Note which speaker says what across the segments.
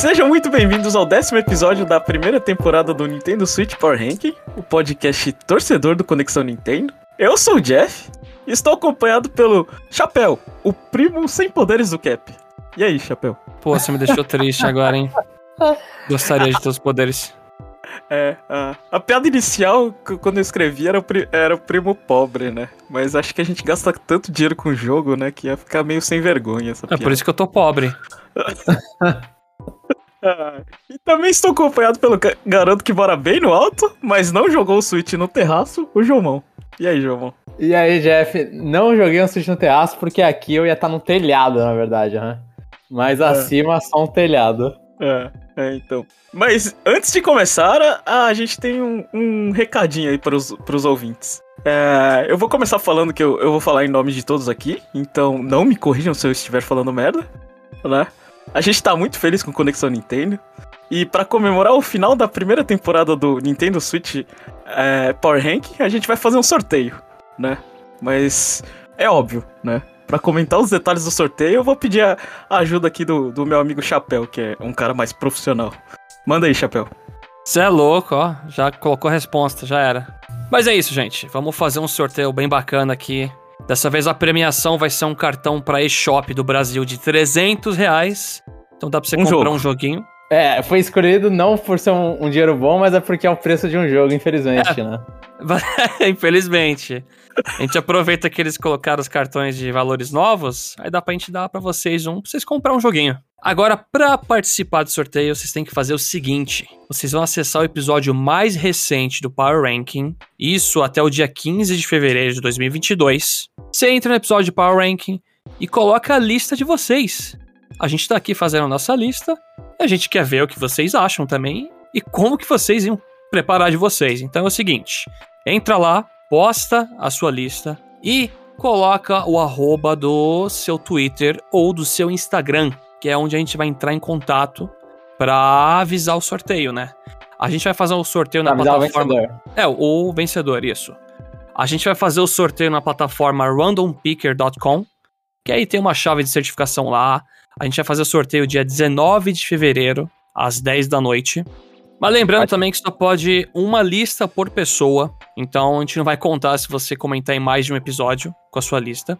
Speaker 1: sejam muito bem-vindos ao décimo episódio da primeira temporada do Nintendo Switch Power Ranking, o podcast torcedor do Conexão Nintendo. Eu sou o Jeff e estou acompanhado pelo Chapéu, o primo sem poderes do Cap. E aí, Chapéu?
Speaker 2: Pô, você me deixou triste agora, hein? Gostaria de ter os poderes.
Speaker 1: É, a, a piada inicial, quando eu escrevi, era o, era o primo pobre, né? Mas acho que a gente gasta tanto dinheiro com o jogo, né? Que ia ficar meio sem vergonha essa
Speaker 2: É
Speaker 1: piada.
Speaker 2: por isso que eu tô pobre.
Speaker 1: Ah, e também estou acompanhado pelo garoto que mora bem no alto, mas não jogou o Switch no terraço, o Jomão. E aí, Jomão?
Speaker 3: E aí, Jeff, não joguei um Switch no terraço porque aqui eu ia estar no telhado, na verdade, né? Mas acima só um telhado.
Speaker 1: É, é, então. Mas antes de começar, a, a gente tem um, um recadinho aí para os ouvintes. É, eu vou começar falando que eu, eu vou falar em nome de todos aqui, então não me corrijam se eu estiver falando merda, né? A gente tá muito feliz com Conexão Nintendo. E para comemorar o final da primeira temporada do Nintendo Switch é, Power Rank, a gente vai fazer um sorteio, né? Mas é óbvio, né? Pra comentar os detalhes do sorteio, eu vou pedir a ajuda aqui do, do meu amigo Chapéu, que é um cara mais profissional. Manda aí, Chapéu.
Speaker 2: Você é louco, ó. Já colocou a resposta, já era. Mas é isso, gente. Vamos fazer um sorteio bem bacana aqui. Dessa vez a premiação vai ser um cartão pra eShop do Brasil de 300 reais. Então dá pra você
Speaker 1: Um
Speaker 2: comprar
Speaker 1: jogo.
Speaker 2: um joguinho.
Speaker 3: É, foi escolhido não por ser um, um dinheiro bom, mas é porque é o preço de um jogo, infelizmente, né?
Speaker 2: Infelizmente. A gente aproveita que eles colocaram os cartões de valores novos, aí dá pra gente dar pra vocês um, pra vocês comprar um joguinho. Agora, pra participar do sorteio, vocês têm que fazer o seguinte: vocês vão acessar o episódio mais recente do Power Ranking, isso até o dia 15 de fevereiro de 2022. Você entra no episódio de Power Ranking e coloca a lista de vocês. A gente tá aqui fazendo a nossa lista, a gente quer ver o que vocês acham também e como que vocês iam preparar de vocês. Então é o seguinte: entra lá, posta a sua lista e coloca o arroba do seu Twitter ou do seu Instagram, que é onde a gente vai entrar em contato para avisar o sorteio, né? A gente vai fazer o sorteio na
Speaker 3: avisar o
Speaker 2: plataforma.
Speaker 3: vencedor.
Speaker 2: É, o vencedor, isso. A gente vai fazer o sorteio na plataforma randompicker.com, que aí tem uma chave de certificação lá. A gente vai fazer o sorteio dia 19 de fevereiro, às 10 da noite. Mas lembrando também que só pode uma lista por pessoa. Então a gente não vai contar se você comentar em mais de um episódio com a sua lista.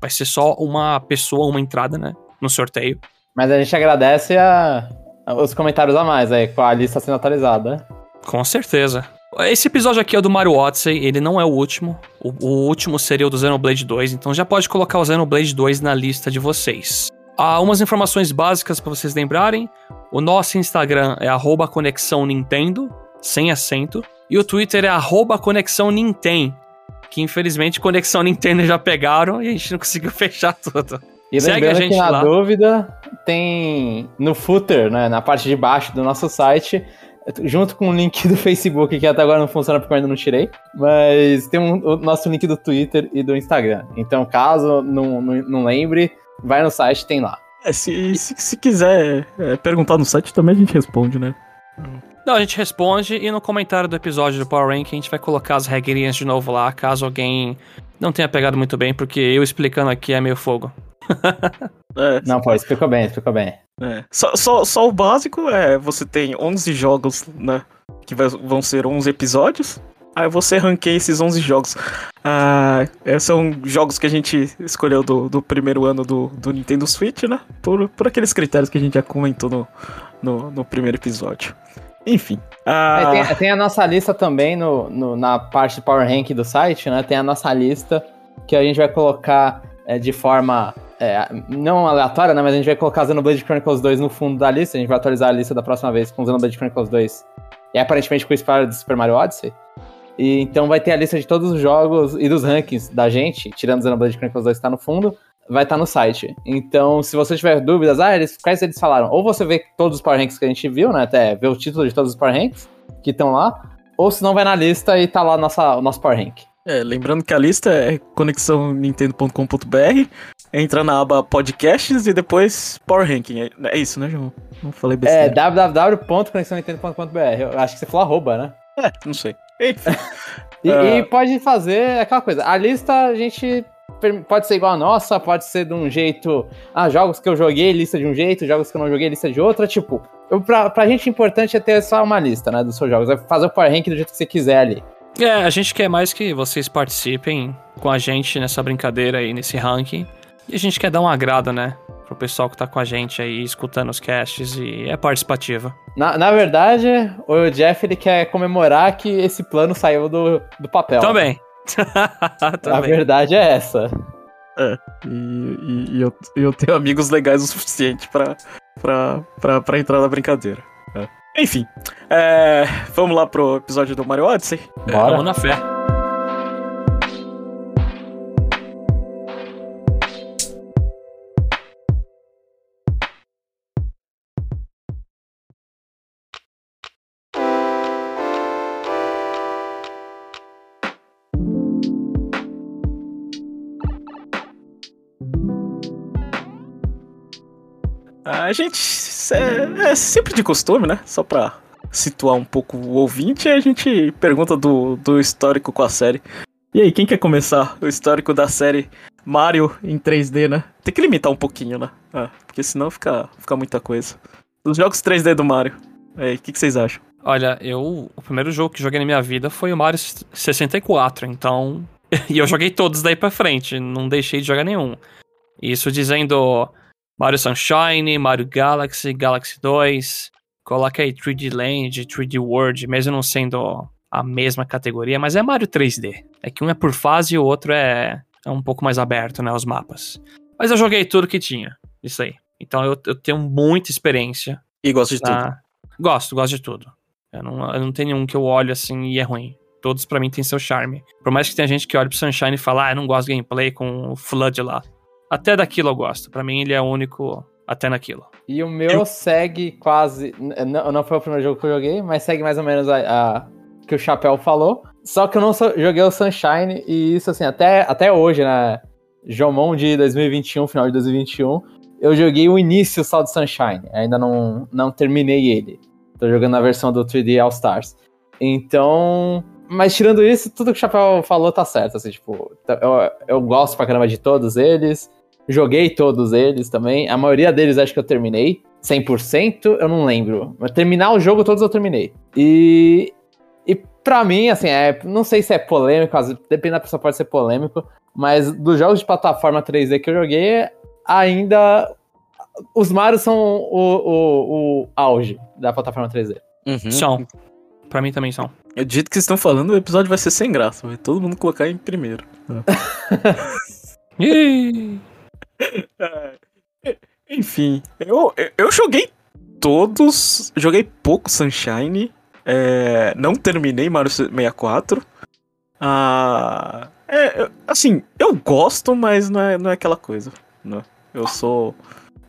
Speaker 2: Vai ser só uma pessoa, uma entrada, né? No sorteio.
Speaker 3: Mas a gente agradece a, a- os comentários a mais aí, com a lista sendo atualizada.
Speaker 2: Com certeza. Esse episódio aqui é do Mario Odyssey, ele não é o último. O, o último seria o do Xenoblade 2, então já pode colocar o Xenoblade 2 na lista de vocês. Há umas informações básicas para vocês lembrarem. O nosso Instagram é arroba conexão Nintendo, sem acento. E o Twitter é arroba conexão Ninten, que infelizmente conexão Nintendo já pegaram e a gente não conseguiu fechar tudo.
Speaker 3: E
Speaker 2: Segue
Speaker 3: lembrando
Speaker 2: a gente
Speaker 3: que na
Speaker 2: lá.
Speaker 3: dúvida, tem no footer, né, na parte de baixo do nosso site, junto com o link do Facebook, que até agora não funciona porque eu ainda não tirei, mas tem um- o nosso link do Twitter e do Instagram. Então, caso não, não, não lembre, vai no site, tem lá.
Speaker 1: É, se, se, se quiser é, perguntar no site também a gente responde, né?
Speaker 2: Não, a gente responde e no comentário do episódio do Power Rank a gente vai colocar as regrinhas de novo lá, caso alguém não tenha pegado muito bem, porque eu explicando aqui é meio fogo.
Speaker 1: É,
Speaker 3: Não, pô, explicou bem, explicou bem.
Speaker 1: é. Só, só, só o básico é, você tem 11 jogos, né? Que vai- vão ser 11 episódios. Aí você ranqueia esses 11 jogos. Ah, é, são jogos que a gente escolheu do, do primeiro ano do, do Nintendo Switch, né? Por, por aqueles critérios que a gente já comentou no, no, no primeiro episódio. Enfim. Ah,
Speaker 3: Aí tem, tem a nossa lista também no, no- na parte de Power Rank do site, né? Tem a nossa lista que a gente vai colocar é, de forma é, não aleatória, né? Mas a gente vai colocar Xenoblade Chronicles 2 no fundo da lista. A gente vai atualizar a lista da próxima vez com Xenoblade Chronicles 2 e aparentemente com o spoiler do Super Mario Odyssey. E então vai ter a lista de todos os jogos e dos rankings da gente, tirando Xenoblade Chronicles 2 que tá no fundo, vai estar no site. Então, se você tiver dúvidas, ah, eles, quais eles falaram? Ou você vê todos os Power Ranks que a gente viu, né? Até ver o título de todos os Power Ranks que estão lá, ou se não vai na lista e tá lá nossa, o nosso Power Rank.
Speaker 1: É, lembrando que a lista é conexãonintendo.com.br, entra na aba podcasts e depois Power Ranking. É, é isso, né, João? Não falei
Speaker 3: É
Speaker 1: besteira.
Speaker 3: www.conexãonintendo.com.br. Eu acho que você falou arroba, né?
Speaker 1: É, não sei. Enfim.
Speaker 3: E,
Speaker 1: Ah.
Speaker 3: e pode fazer aquela coisa. A lista a gente pode ser igual a nossa, pode ser de um jeito. Ah, jogos que eu joguei, lista de um jeito, jogos que eu não joguei, lista de outra. Tipo, eu, pra, pra gente importante é ter só uma lista, né, dos seus jogos. É fazer o Power Rank do jeito que você quiser ali.
Speaker 2: É, a gente quer mais que vocês participem com a gente nessa brincadeira aí, nesse ranking. E a gente quer dar um agrado, né? Pro pessoal que tá com a gente aí, escutando os casts e é participativa.
Speaker 3: Na, na verdade, o Jeff ele quer comemorar que esse plano saiu do, do papel.
Speaker 2: Também.
Speaker 3: A
Speaker 2: Também.
Speaker 3: verdade é essa.
Speaker 1: E, e- e eu, eu tenho amigos legais o suficiente pra, pra, pra, pra entrar na brincadeira. É. Enfim, é, vamos lá pro episódio do Mario Odyssey.
Speaker 3: Bora.
Speaker 2: Vamos na fé.
Speaker 1: A gente é, é sempre de costume, né? Só pra situar um pouco o ouvinte, a gente pergunta do, do histórico com a série. E aí, quem quer começar o histórico da série Mario em 3D, né? Tem que limitar um pouquinho, né? Ah, porque senão fica, fica muita coisa. Os jogos 3D do Mario. O que, que vocês acham?
Speaker 2: Olha, eu. O primeiro jogo que joguei na minha vida foi o Mario 64, então. e eu joguei todos daí pra frente, não deixei de jogar nenhum. Isso dizendo Mario Sunshine, Mario Galaxy, Galaxy 2. Coloca aí 3D Land, 3D World, mesmo não sendo a mesma categoria, mas é Mario 3D. É que um é por fase e o outro é, é um pouco mais aberto, né? Os mapas. Mas eu joguei tudo que tinha. Isso aí. Então eu, eu tenho muita experiência
Speaker 1: E gosto de tudo.
Speaker 2: ah, gosto, gosto de tudo. Eu não, eu não tenho nenhum que eu olho assim e é ruim. Todos pra mim têm seu charme. Por mais que tenha gente que olhe pro Sunshine e fala, ah, eu não gosto de gameplay com o Flood lá. Até daquilo eu gosto. Pra mim ele é único até naquilo.
Speaker 3: E o meu segue quase. Não, não foi o primeiro jogo que eu joguei, mas segue mais ou menos a, a- que o Chapéu falou. Só que eu não só- joguei o Sunshine, e isso assim, até, até hoje, né? Jomon de 2021, final de 2021, eu joguei o início só do Sunshine. Ainda não, não terminei ele. Tô jogando a versão do 3D All Stars. Então. Mas tirando isso, tudo que o Chapéu falou tá certo. Assim, tipo, eu, eu gosto pra caramba de todos eles. Joguei todos eles também. A maioria deles acho que eu terminei. 100%, eu não lembro. Mas terminar o jogo, todos eu terminei. E. E pra mim, assim, é, não sei se é polêmico, às vezes, depende da pessoa, pode ser polêmico. Mas dos jogos de plataforma 3D que eu joguei, ainda. Os Mario são o, o, o auge da plataforma 3D.
Speaker 1: Uhum.
Speaker 2: São. Pra mim também são.
Speaker 1: Eu dito que vocês estão falando, o episódio vai ser sem graça. Vai todo mundo colocar em primeiro. É, Enfim, eu, eu joguei todos. Joguei pouco Sunshine. é, não terminei Mario 64. Ah, é, assim, eu gosto, mas não é, não é aquela coisa. Né? Eu sou.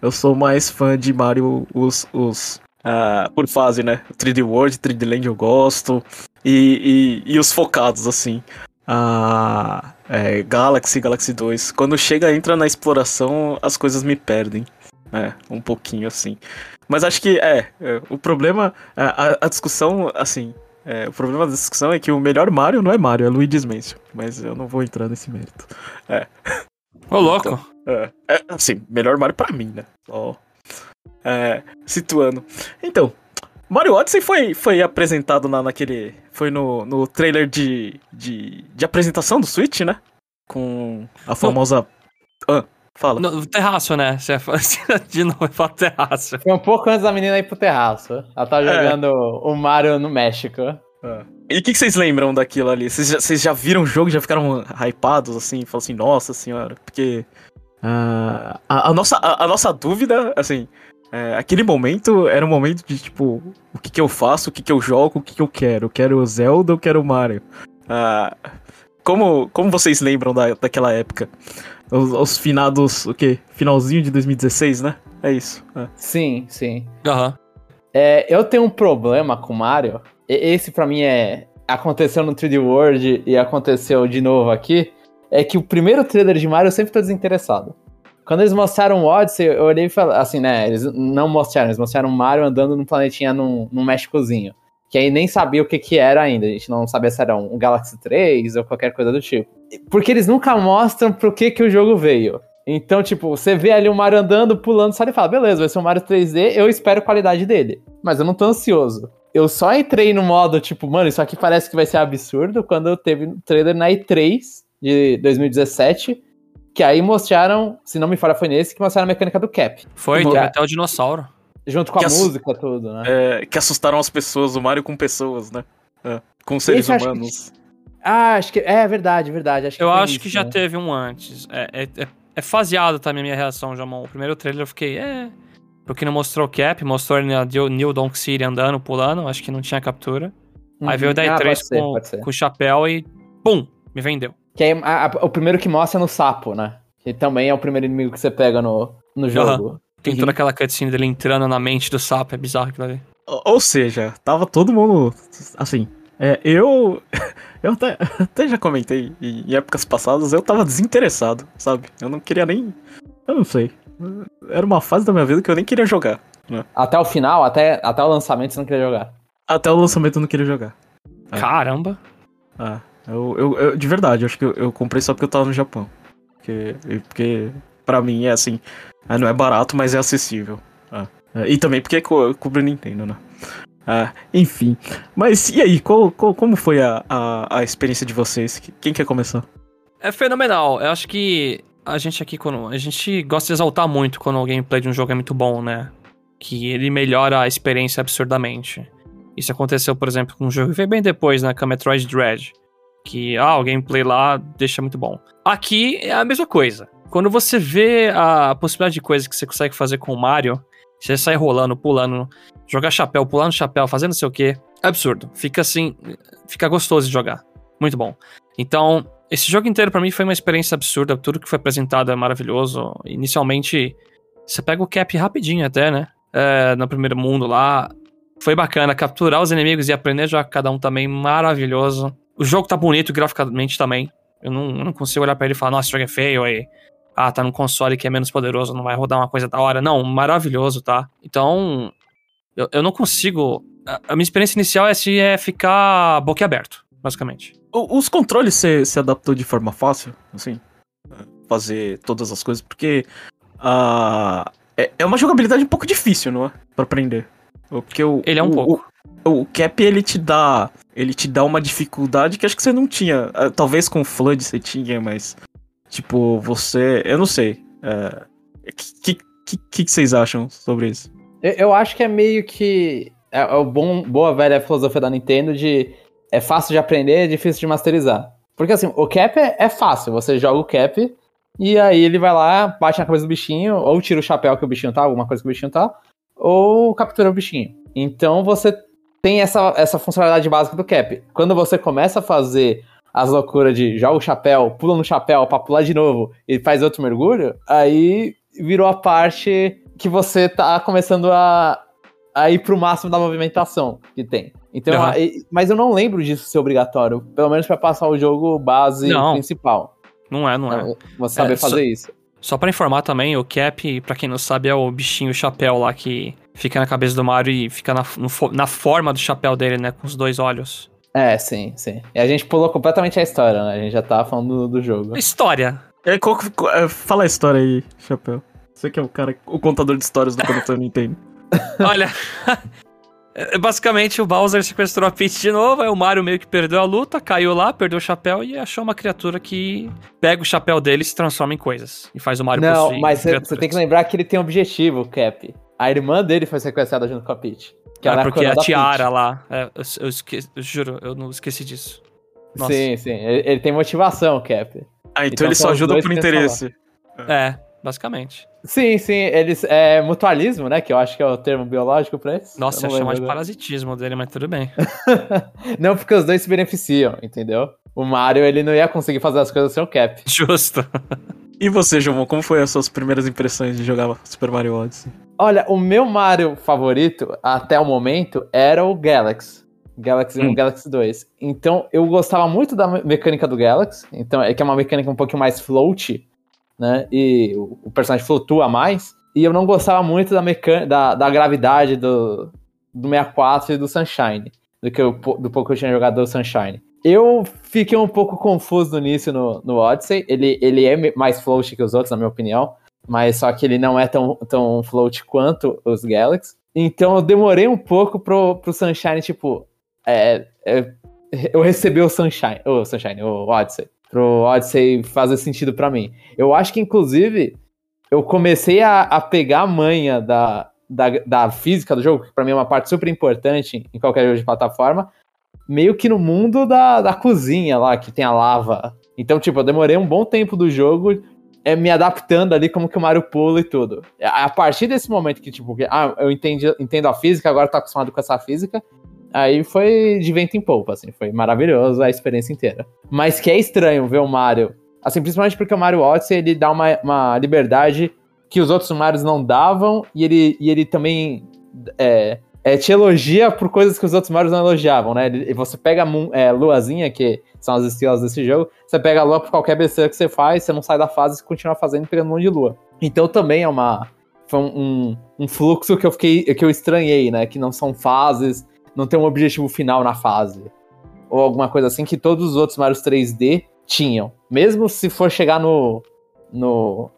Speaker 1: Eu sou mais fã de Mario os. os ah, por fase, né? 3D World, 3D Land eu gosto. E, e, e os focados, assim. Ah, é, Galaxy, Galaxy 2. Quando chega, entra na exploração, as coisas me perdem. É, um pouquinho assim. Mas acho que é. é, o problema. A, a- discussão, assim. é, o problema da discussão é que o melhor Mario não é Mario, é Luigi's Mansion. Mas eu não vou entrar nesse mérito.
Speaker 2: Ô, louco.
Speaker 1: É, é, assim, melhor Mario pra mim, né? Só. É, situando. Então, Mario Odyssey foi, foi apresentado na, naquele. Foi no, no trailer de, de, de apresentação do Switch, né? Com a famosa. Ah, fala.
Speaker 2: No, terraço, né? Você fala- de novo, fala terraço.
Speaker 3: Foi um pouco antes da menina ir pro terraço. Ela tá jogando o Mario no México.
Speaker 1: E o que, que vocês lembram daquilo ali? Vocês já, vocês já viram o jogo, já ficaram hypados, assim, falam assim, nossa senhora, porque ah, a, a nossa, a, a nossa dúvida, assim, é, aquele momento era um momento de, tipo, o que que eu faço, o que que eu jogo, o que que eu quero? Eu quero o Zelda ou eu quero o Mario? Ah, como, como vocês lembram da, daquela época? Os, os finados, o quê? Finalzinho de 2016, né? É isso. é.
Speaker 3: Sim, sim.
Speaker 2: Aham.
Speaker 3: É, eu tenho um problema com Mario. e- Esse pra mim é. Aconteceu no 3D World e aconteceu de novo aqui. É que o primeiro trailer de Mario eu sempre tô desinteressado. Quando eles mostraram o Odyssey, eu olhei e falei assim, né? Eles não mostraram, eles mostraram o Mario andando num planetinha num, num Méxicozinho. Que aí nem sabia o que que era ainda. A gente não sabia se era um Galaxy 3 ou qualquer coisa do tipo. Porque eles nunca mostram pro que que o jogo veio. Então, tipo, você vê ali o Mario andando, pulando, sai e fala, beleza, vai ser um Mario 3D, eu espero a qualidade dele. Mas eu não tô ansioso. Eu só entrei no modo, tipo, mano, isso aqui parece que vai ser absurdo, quando eu teve um trailer na E3 de 2017, que aí mostraram, se não me falha foi nesse, que mostraram a mecânica do Cap.
Speaker 2: Foi, teve até o dinossauro.
Speaker 3: Junto com
Speaker 1: Que
Speaker 3: a
Speaker 1: ass-
Speaker 3: música, tudo, né?
Speaker 1: É, que assustaram as pessoas, o Mario com pessoas, né? É, com seres
Speaker 3: Esse acho que-
Speaker 1: humanos.
Speaker 3: Ah, acho que. É verdade, verdade. Acho que
Speaker 2: Eu acho
Speaker 3: isso,
Speaker 2: que já
Speaker 3: né?
Speaker 2: teve um antes. É, é, é, é faseado também a minha reação, Jamon. O primeiro trailer eu fiquei, é. Porque não mostrou o cap, mostrou ele na New New Donk City andando, pulando, acho que não tinha captura. Aí
Speaker 3: Uhum.
Speaker 2: veio o da
Speaker 3: Ah,
Speaker 2: E3
Speaker 3: pode ser,
Speaker 2: com,
Speaker 3: pode ser.
Speaker 2: com o chapéu e. Pum! Me vendeu.
Speaker 3: Que aí, a- a- o primeiro que mostra é no sapo, né? Que também é o primeiro inimigo que você pega no, no jogo.
Speaker 2: Tem
Speaker 3: Uhum.
Speaker 2: toda aquela cutscene dele entrando na mente do sapo, é bizarro aquilo ali.
Speaker 1: Ou ou seja, tava todo mundo. Assim, é, eu. Eu até, até já comentei em, épocas passadas, eu tava desinteressado, sabe? Eu não queria nem. Eu não sei. Era uma fase da minha vida que eu nem queria jogar.
Speaker 3: Até o final, até, até o lançamento, você não queria jogar.
Speaker 1: Até o lançamento eu não queria jogar. É.
Speaker 2: Caramba!
Speaker 1: Ah, eu, eu, eu- de verdade, acho que eu, eu comprei só porque eu tava no Japão. Porque, porque pra mim é assim, ah, não é barato, mas é acessível. Ah, é, e também porque co cobre Nintendo, né? Enfim. Mas e aí, qual, qual- como foi a, a, a experiência de vocês? Quem quer começar?
Speaker 2: É fenomenal. Eu acho que a gente aqui, quando. A gente gosta de exaltar muito quando o gameplay de um jogo é muito bom, né? Que ele melhora a experiência absurdamente. Isso aconteceu, por exemplo, com um jogo que veio bem depois, né? Com a Metroid Dread. Que, ah, o gameplay lá deixa muito bom. Aqui é a mesma coisa. Quando você vê a possibilidade de coisas que você consegue fazer com o Mario, você sai rolando, pulando, jogar chapéu, pular no chapéu, fazendo não sei o que, é absurdo. Fica assim, fica gostoso de jogar. Muito bom. Então, esse jogo inteiro pra mim foi uma experiência absurda. Tudo que foi apresentado é maravilhoso. Inicialmente, você pega o cap rapidinho até, né? É, no primeiro mundo lá. Foi bacana. Capturar os inimigos e aprender a jogar cada um também, maravilhoso. O jogo tá bonito graficamente também. Eu não, eu não consigo olhar pra ele e falar, nossa, esse jogo é feio aí. Ah, tá num console que é menos poderoso, não vai rodar uma coisa da hora. Não, maravilhoso, tá? Então, eu, eu não consigo. A, a minha experiência inicial é, se, é ficar boquiaberto, basicamente.
Speaker 1: O- Os controles você se adaptou de forma fácil, assim? Fazer todas as coisas, porque ah, é, é uma jogabilidade um pouco difícil, não é? Pra aprender. Porque o,
Speaker 2: Ele é um
Speaker 1: o-
Speaker 2: pouco.
Speaker 1: O, Cap, ele te dá. Ele te dá uma dificuldade que acho que você não tinha. Ah, Talvez com o Flood você tinha, mas. Tipo, você. Eu não sei. O que, que, que, que vocês acham sobre isso?
Speaker 3: Eu, eu acho que é meio que. É, é o bom, boa velha filosofia da Nintendo de. É fácil de aprender, é difícil de masterizar. Porque assim, o cap é, é fácil. Você joga o cap e aí ele vai lá, bate na cabeça do bichinho, ou tira o chapéu que o bichinho tá, alguma coisa que o bichinho tá, ou captura o bichinho. Então você tem essa, essa funcionalidade básica do cap. Quando você começa a fazer as loucuras de joga o chapéu, pula no chapéu pra pular de novo e faz outro mergulho, aí virou a parte que você tá começando a, a ir pro máximo da movimentação que tem. Então,
Speaker 2: Aham.
Speaker 3: a- e- mas eu não lembro disso ser obrigatório, pelo menos pra passar o jogo base
Speaker 2: Não.
Speaker 3: principal.
Speaker 2: Não é, não é.
Speaker 3: Você saber
Speaker 2: É, só-
Speaker 3: fazer isso.
Speaker 2: Só pra informar também, o Cap, pra quem não sabe, é o bichinho chapéu lá que fica na cabeça do Mario e fica na, no na forma do chapéu dele, né? Com os dois olhos.
Speaker 3: É, sim, sim. E a gente pulou completamente a história, né? A gente já tava falando do, do jogo.
Speaker 2: História.
Speaker 1: É, qual é, fala a história aí, Chapéu. Você que é o cara, o contador de histórias do Conector Nintendo.
Speaker 2: Olha. é, Basicamente, o Bowser sequestrou a Peach de novo, aí o Mario meio que perdeu a luta, caiu lá, perdeu o chapéu e achou uma criatura que pega o chapéu dele e se transforma em coisas. E faz o Mario
Speaker 3: Não,
Speaker 2: possuir
Speaker 3: mas você tem que lembrar que ele tem um objetivo, Cap. A irmã dele foi sequestrada junto com a Peach. Que
Speaker 2: Ah,
Speaker 3: ela é
Speaker 2: porque a
Speaker 3: da
Speaker 2: tiara
Speaker 3: Peach.
Speaker 2: lá. é, eu, eu esque- eu juro, eu não esqueci disso. Nossa.
Speaker 3: Sim, sim. Ele, ele tem motivação, o Cap.
Speaker 1: Ah, então,
Speaker 3: Então
Speaker 1: ele só ajuda por interesse.
Speaker 2: É, basicamente.
Speaker 3: Sim, sim, eles. É mutualismo, né? Que eu acho que é o termo biológico pra isso.
Speaker 2: Nossa,
Speaker 3: Eu
Speaker 2: ia chamar de parasitismo dele, mas tudo bem.
Speaker 3: Não, porque os dois se beneficiam, entendeu? O Mario, ele não ia conseguir fazer as coisas sem o Cap.
Speaker 2: Justo.
Speaker 1: E você, João, como foi as suas primeiras impressões de jogar Super Mario Odyssey?
Speaker 3: Olha, o meu Mario favorito, até o momento, era o Galaxy. Galaxy 1
Speaker 1: Hum.
Speaker 3: Galaxy 2. Então, eu gostava muito da me- mecânica do Galaxy. Então, é que é uma mecânica um pouquinho mais float, né? E o, personagem flutua mais. E eu não gostava muito da, mecan da, da gravidade do, do 64 e do Sunshine. Do, que eu, do pouco que eu tinha jogado do Sunshine. Eu fiquei um pouco confuso no início no, no Odyssey. Ele, ele é mais float que os outros, na minha opinião. Mas só que ele não é tão, tão float quanto os Galaxy. Então eu demorei um pouco pro, pro Sunshine, tipo. É, é, eu recebi o Sunshine. O Sunshine, o Odyssey. Pro Odyssey fazer sentido para mim. Eu acho que, inclusive, eu comecei a, a pegar a manha da, da, da física do jogo, que pra mim é uma parte super importante em qualquer jogo de plataforma, meio que no mundo da, da cozinha lá, que tem a lava. Então, tipo, eu demorei um bom tempo do jogo é, me adaptando ali como que o Mario pula e tudo. A partir desse momento que, tipo, que, ah, eu entendi, entendo a física, agora tô acostumado com essa física, aí foi de vento em polpa, assim, foi maravilhoso a experiência inteira. Mas que é estranho ver o Mario, assim, principalmente porque o Mario Odyssey, ele dá uma, uma liberdade que os outros Marios não davam, e ele, e ele também é, é, te elogia por coisas que os outros Marios não elogiavam, né? E você pega a é, Luazinha, que são as estrelas desse jogo, você pega a Lua por qualquer besteira que você faz, você não sai da fase e continua fazendo pegando um monte de Lua. Então também é uma. Foi um, um, fluxo que eu fiquei. que eu estranhei, né? Que não são fases, não tem um objetivo final na fase. Ou alguma coisa assim que todos os outros Marios 3D tinham. Mesmo se for chegar no. no.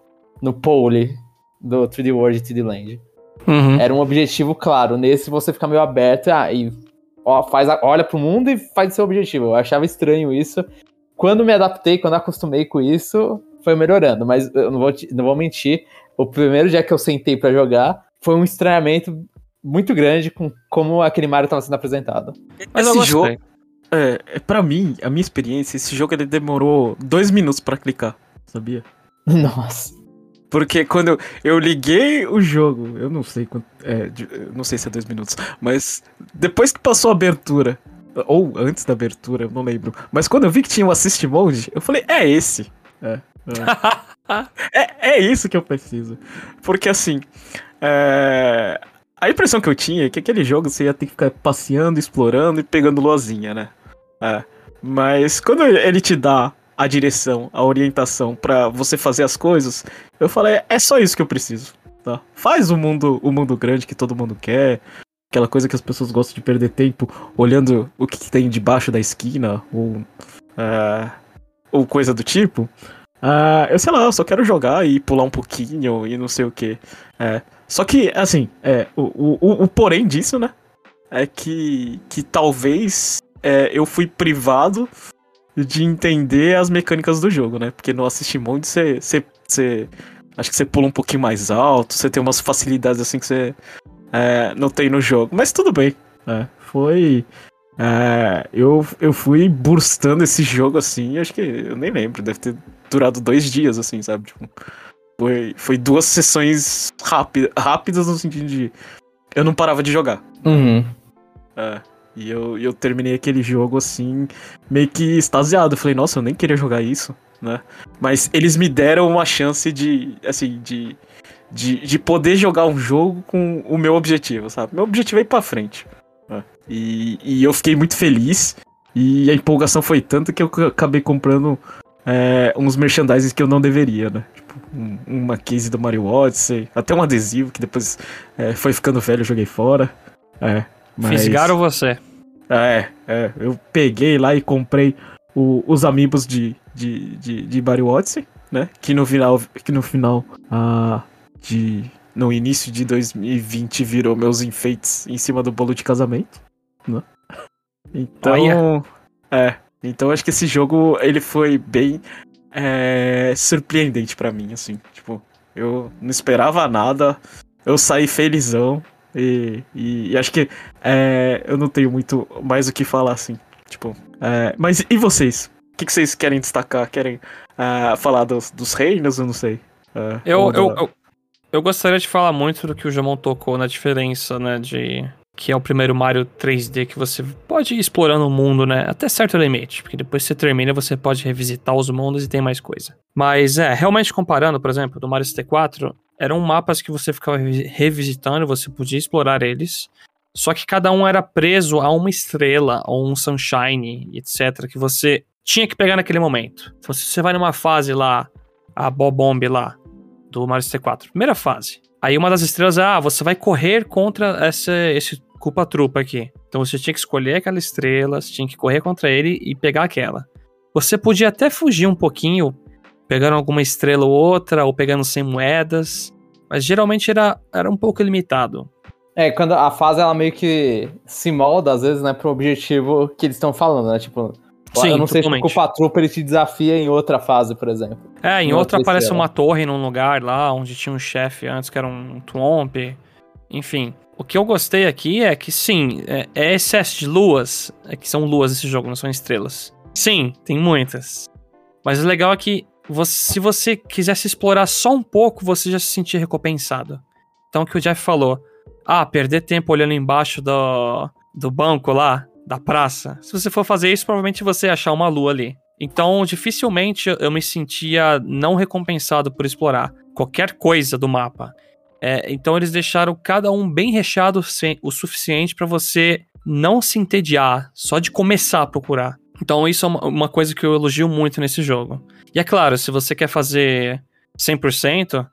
Speaker 3: no pole do 3D World e 3D Land. Uhum. Era um objetivo claro. Nesse você fica meio aberto ah, e ó, faz a, olha pro mundo e faz seu objetivo. Eu achava estranho isso. Quando me adaptei, quando acostumei com isso, foi melhorando. Mas eu não vou, não vou mentir. O primeiro dia que eu sentei para jogar foi um estranhamento muito grande com como aquele Mario estava sendo apresentado.
Speaker 1: Mas esse jogo, é, é, pra mim, a minha experiência, esse jogo ele demorou dois minutos para clicar, sabia?
Speaker 3: Nossa.
Speaker 1: Porque quando eu, liguei o jogo, eu não sei quanto. É, não sei se é dois minutos, mas depois que passou a abertura, ou antes da abertura, não lembro. Mas quando eu vi que tinha o um Assist Mode, eu falei, é esse. É. É, é, é isso que eu preciso. Porque assim. É... A impressão que eu tinha é que aquele jogo você ia ter que ficar passeando, explorando e pegando lozinha, né? É. Mas quando ele te dá a direção, a orientação para você fazer as coisas, eu falei, é só isso que eu preciso, tá? Faz o mundo, o mundo grande que todo mundo quer, aquela coisa que as pessoas gostam de perder tempo olhando o que, tem debaixo da esquina, ou, uh, ou coisa do tipo. Uh, eu sei lá, eu só quero jogar e pular um pouquinho e não sei o que. É. Só que, assim, é, o, o, o porém disso, né? É que, que talvez é, eu fui privado de entender as mecânicas do jogo, né? Porque no Assist Mode você, você, acho que você pula um pouquinho mais alto, você tem umas facilidades assim que você é, não tem no jogo. Mas tudo bem. É, foi. É, eu, eu fui burstando esse jogo assim, acho que eu nem lembro, deve ter durado dois dias, assim, sabe? Tipo, foi, foi duas sessões rápidas, rápidas no sentido de. Eu não parava de jogar.
Speaker 3: Uhum.
Speaker 1: É. E eu, eu terminei aquele jogo assim, meio que extasiado. Eu falei, nossa, eu nem queria jogar isso, né? Mas eles me deram uma chance de, assim, de, de, de poder jogar um jogo com o meu objetivo, sabe? Meu objetivo é ir pra frente. Né? E, e eu fiquei muito feliz. E a empolgação foi tanta que eu acabei comprando é, uns merchandises que eu não deveria, né? Tipo, um, uma case do Mario Odyssey, até um adesivo que depois é, foi ficando velho eu joguei fora. É,
Speaker 2: mas... Fisgaram você.
Speaker 1: É, é. Eu peguei lá e comprei o, os amigos de, de, de, de Mario Odyssey, né? Que no final, que no final ah, de... No início de 2020 virou meus enfeites em cima do bolo de casamento, né? Então... Olha. É. Então acho que esse jogo, ele foi bem é, surpreendente para mim, assim. Tipo, eu não esperava nada, eu saí felizão. E, e, e acho que é, eu não tenho muito mais o que falar, assim. Tipo, é, mas e vocês? O que, que, vocês querem destacar? Querem uh, falar dos, dos reinos? Eu não sei.
Speaker 2: Uh, eu, eu, eu, eu, gostaria de falar muito do que o Jamon tocou na diferença, né? De. Que é o primeiro Mario 3D que você pode ir explorando o mundo, né? Até certo limite. Porque depois que você termina, você pode revisitar os mundos e tem mais coisa. Mas é, realmente comparando, por exemplo, do Mario 64, eram mapas que você ficava revisitando, você podia explorar eles. Só que cada um era preso a uma estrela ou um sunshine, etc, que você tinha que pegar naquele momento. Então, se você vai numa fase lá, a Bobomb lá, do Mario 64, primeira fase. Aí uma das estrelas é, ah, você vai correr contra essa, esse culpa-trupa aqui. Então você tinha que escolher aquela estrela, você tinha que correr contra ele e pegar aquela. Você podia até fugir um pouquinho, pegando alguma estrela ou outra, ou pegando 100 moedas, mas geralmente era, era um pouco limitado.
Speaker 3: É, quando a fase ela meio que se molda, às vezes, né, pro objetivo que eles estão falando, né? Tipo,
Speaker 2: Sim,
Speaker 3: eu não sei
Speaker 2: totalmente.
Speaker 3: se o Patrulpa ele te desafia em outra fase, por exemplo.
Speaker 2: É, em
Speaker 3: Uma
Speaker 2: outra aparece uma torre num lugar lá, onde tinha um chefe antes que era um Twomp. Enfim, o que eu gostei aqui é que sim, é, é excesso de luas, é que são luas esse jogo, não são estrelas. Sim, tem muitas. Mas o legal é que você- se você quisesse explorar só um pouco, você já se sentia recompensado. Então o que o Jeff falou, ah, perder tempo olhando embaixo do, do banco lá, da praça. Se você for fazer isso, provavelmente você achar uma lua ali. Então, dificilmente eu me sentia não recompensado por explorar qualquer coisa do mapa. É, então, eles deixaram cada um bem recheado o suficiente para você não se entediar só de começar a procurar. Então, isso é uma, uma coisa que eu elogio muito nesse jogo. E é claro, se você quer fazer 100%,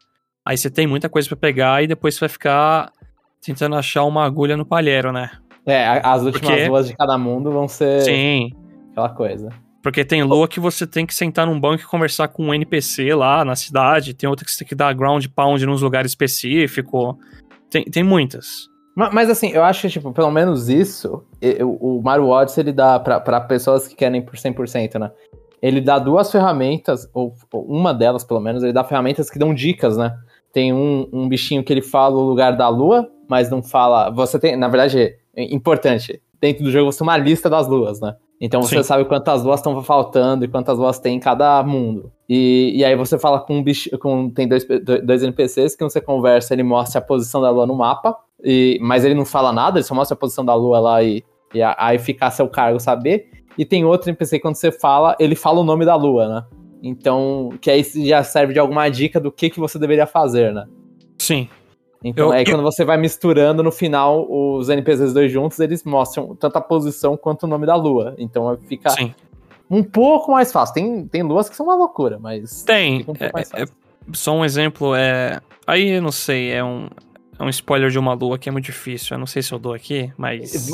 Speaker 2: aí você tem muita coisa para pegar e depois você vai ficar tentando achar uma agulha no palheiro, né?
Speaker 3: É, as últimas
Speaker 2: Porque-
Speaker 3: ruas de cada mundo vão ser
Speaker 2: Sim.
Speaker 3: aquela coisa.
Speaker 2: Porque tem lua que você tem que sentar num banco e conversar com um NPC lá na cidade. Tem outra que você tem que dar ground pound nos lugares específicos. Tem, tem muitas.
Speaker 3: Ma- Mas, assim, eu acho que, tipo, pelo menos isso, e- o Mario Odyssey, ele dá pra, pra pessoas que querem por 100%, né? Ele dá duas ferramentas, ou, ou uma delas, pelo menos, ele dá ferramentas que dão dicas, né? Tem um, um bichinho que ele fala o lugar da lua, mas não fala... Você tem, na verdade, importante, dentro do jogo você tem uma lista das luas, né? Então você
Speaker 2: Sim.
Speaker 3: sabe quantas luas estão faltando e quantas luas tem em cada mundo. E, e aí você fala com um bicho, com, tem dois, dois NPCs que você conversa, ele mostra a posição da lua no mapa, e, mas ele não fala nada, ele só mostra a posição da lua lá e, e aí fica a seu cargo saber. E tem outro NPC que quando você fala, ele fala o nome da lua, né? Então, que aí já serve de alguma dica do que, que você deveria fazer, né?
Speaker 2: Sim.
Speaker 3: Então,
Speaker 2: Eu-
Speaker 3: aí
Speaker 2: eu-
Speaker 3: quando você vai misturando, no final, os NPCs dois juntos, eles mostram tanto a posição quanto o nome da lua. Então fica
Speaker 2: Sim.
Speaker 3: um pouco mais fácil. Tem, tem luas que são uma loucura, mas
Speaker 2: Tem.
Speaker 3: um
Speaker 2: É- é- só um exemplo é. Aí eu não sei, é um, é um spoiler de uma lua que é muito difícil. Eu não sei se eu dou aqui, mas.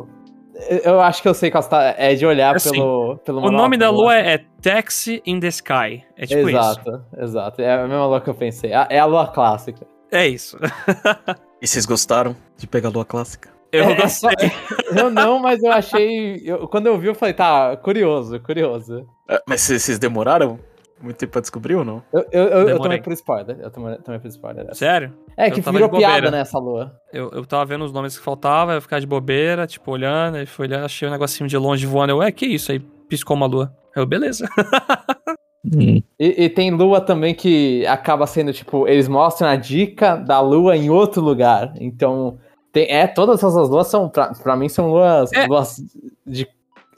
Speaker 3: Eu acho que eu sei qual você tá, é de olhar
Speaker 2: Assim,
Speaker 3: pelo, pelo
Speaker 2: O nome da lua é, é Taxi in the Sky. É tipo isso.
Speaker 3: exato, exato. É a mesma lua que eu pensei. A- É a lua clássica.
Speaker 2: É isso.
Speaker 1: E vocês gostaram de pegar a lua clássica?
Speaker 2: Eu
Speaker 3: É, é
Speaker 2: gostei.
Speaker 3: só- eu não, mas eu achei. eu- quando eu vi, eu falei, tá, curioso, curioso.
Speaker 1: É, Mas vocês demoraram muito tempo pra descobrir ou não?
Speaker 3: Eu, eu, eu, eu tomei por spoiler. Eu tomei, tomei por spoiler. dessa.
Speaker 2: Sério?
Speaker 3: É,
Speaker 2: Eu
Speaker 3: que virou piada nessa lua.
Speaker 2: Eu, eu tava vendo os nomes que faltava, eu ficar de bobeira, tipo, olhando, aí fui olhando, achei um negocinho de longe voando. Eu, ué, que isso? Aí piscou uma lua. Eu, beleza.
Speaker 3: E, e tem lua também que acaba sendo, tipo, eles mostram a dica da lua em outro lugar. Então, tem, é, todas essas luas são, pra, pra mim, são luas,
Speaker 2: É.
Speaker 3: luas de,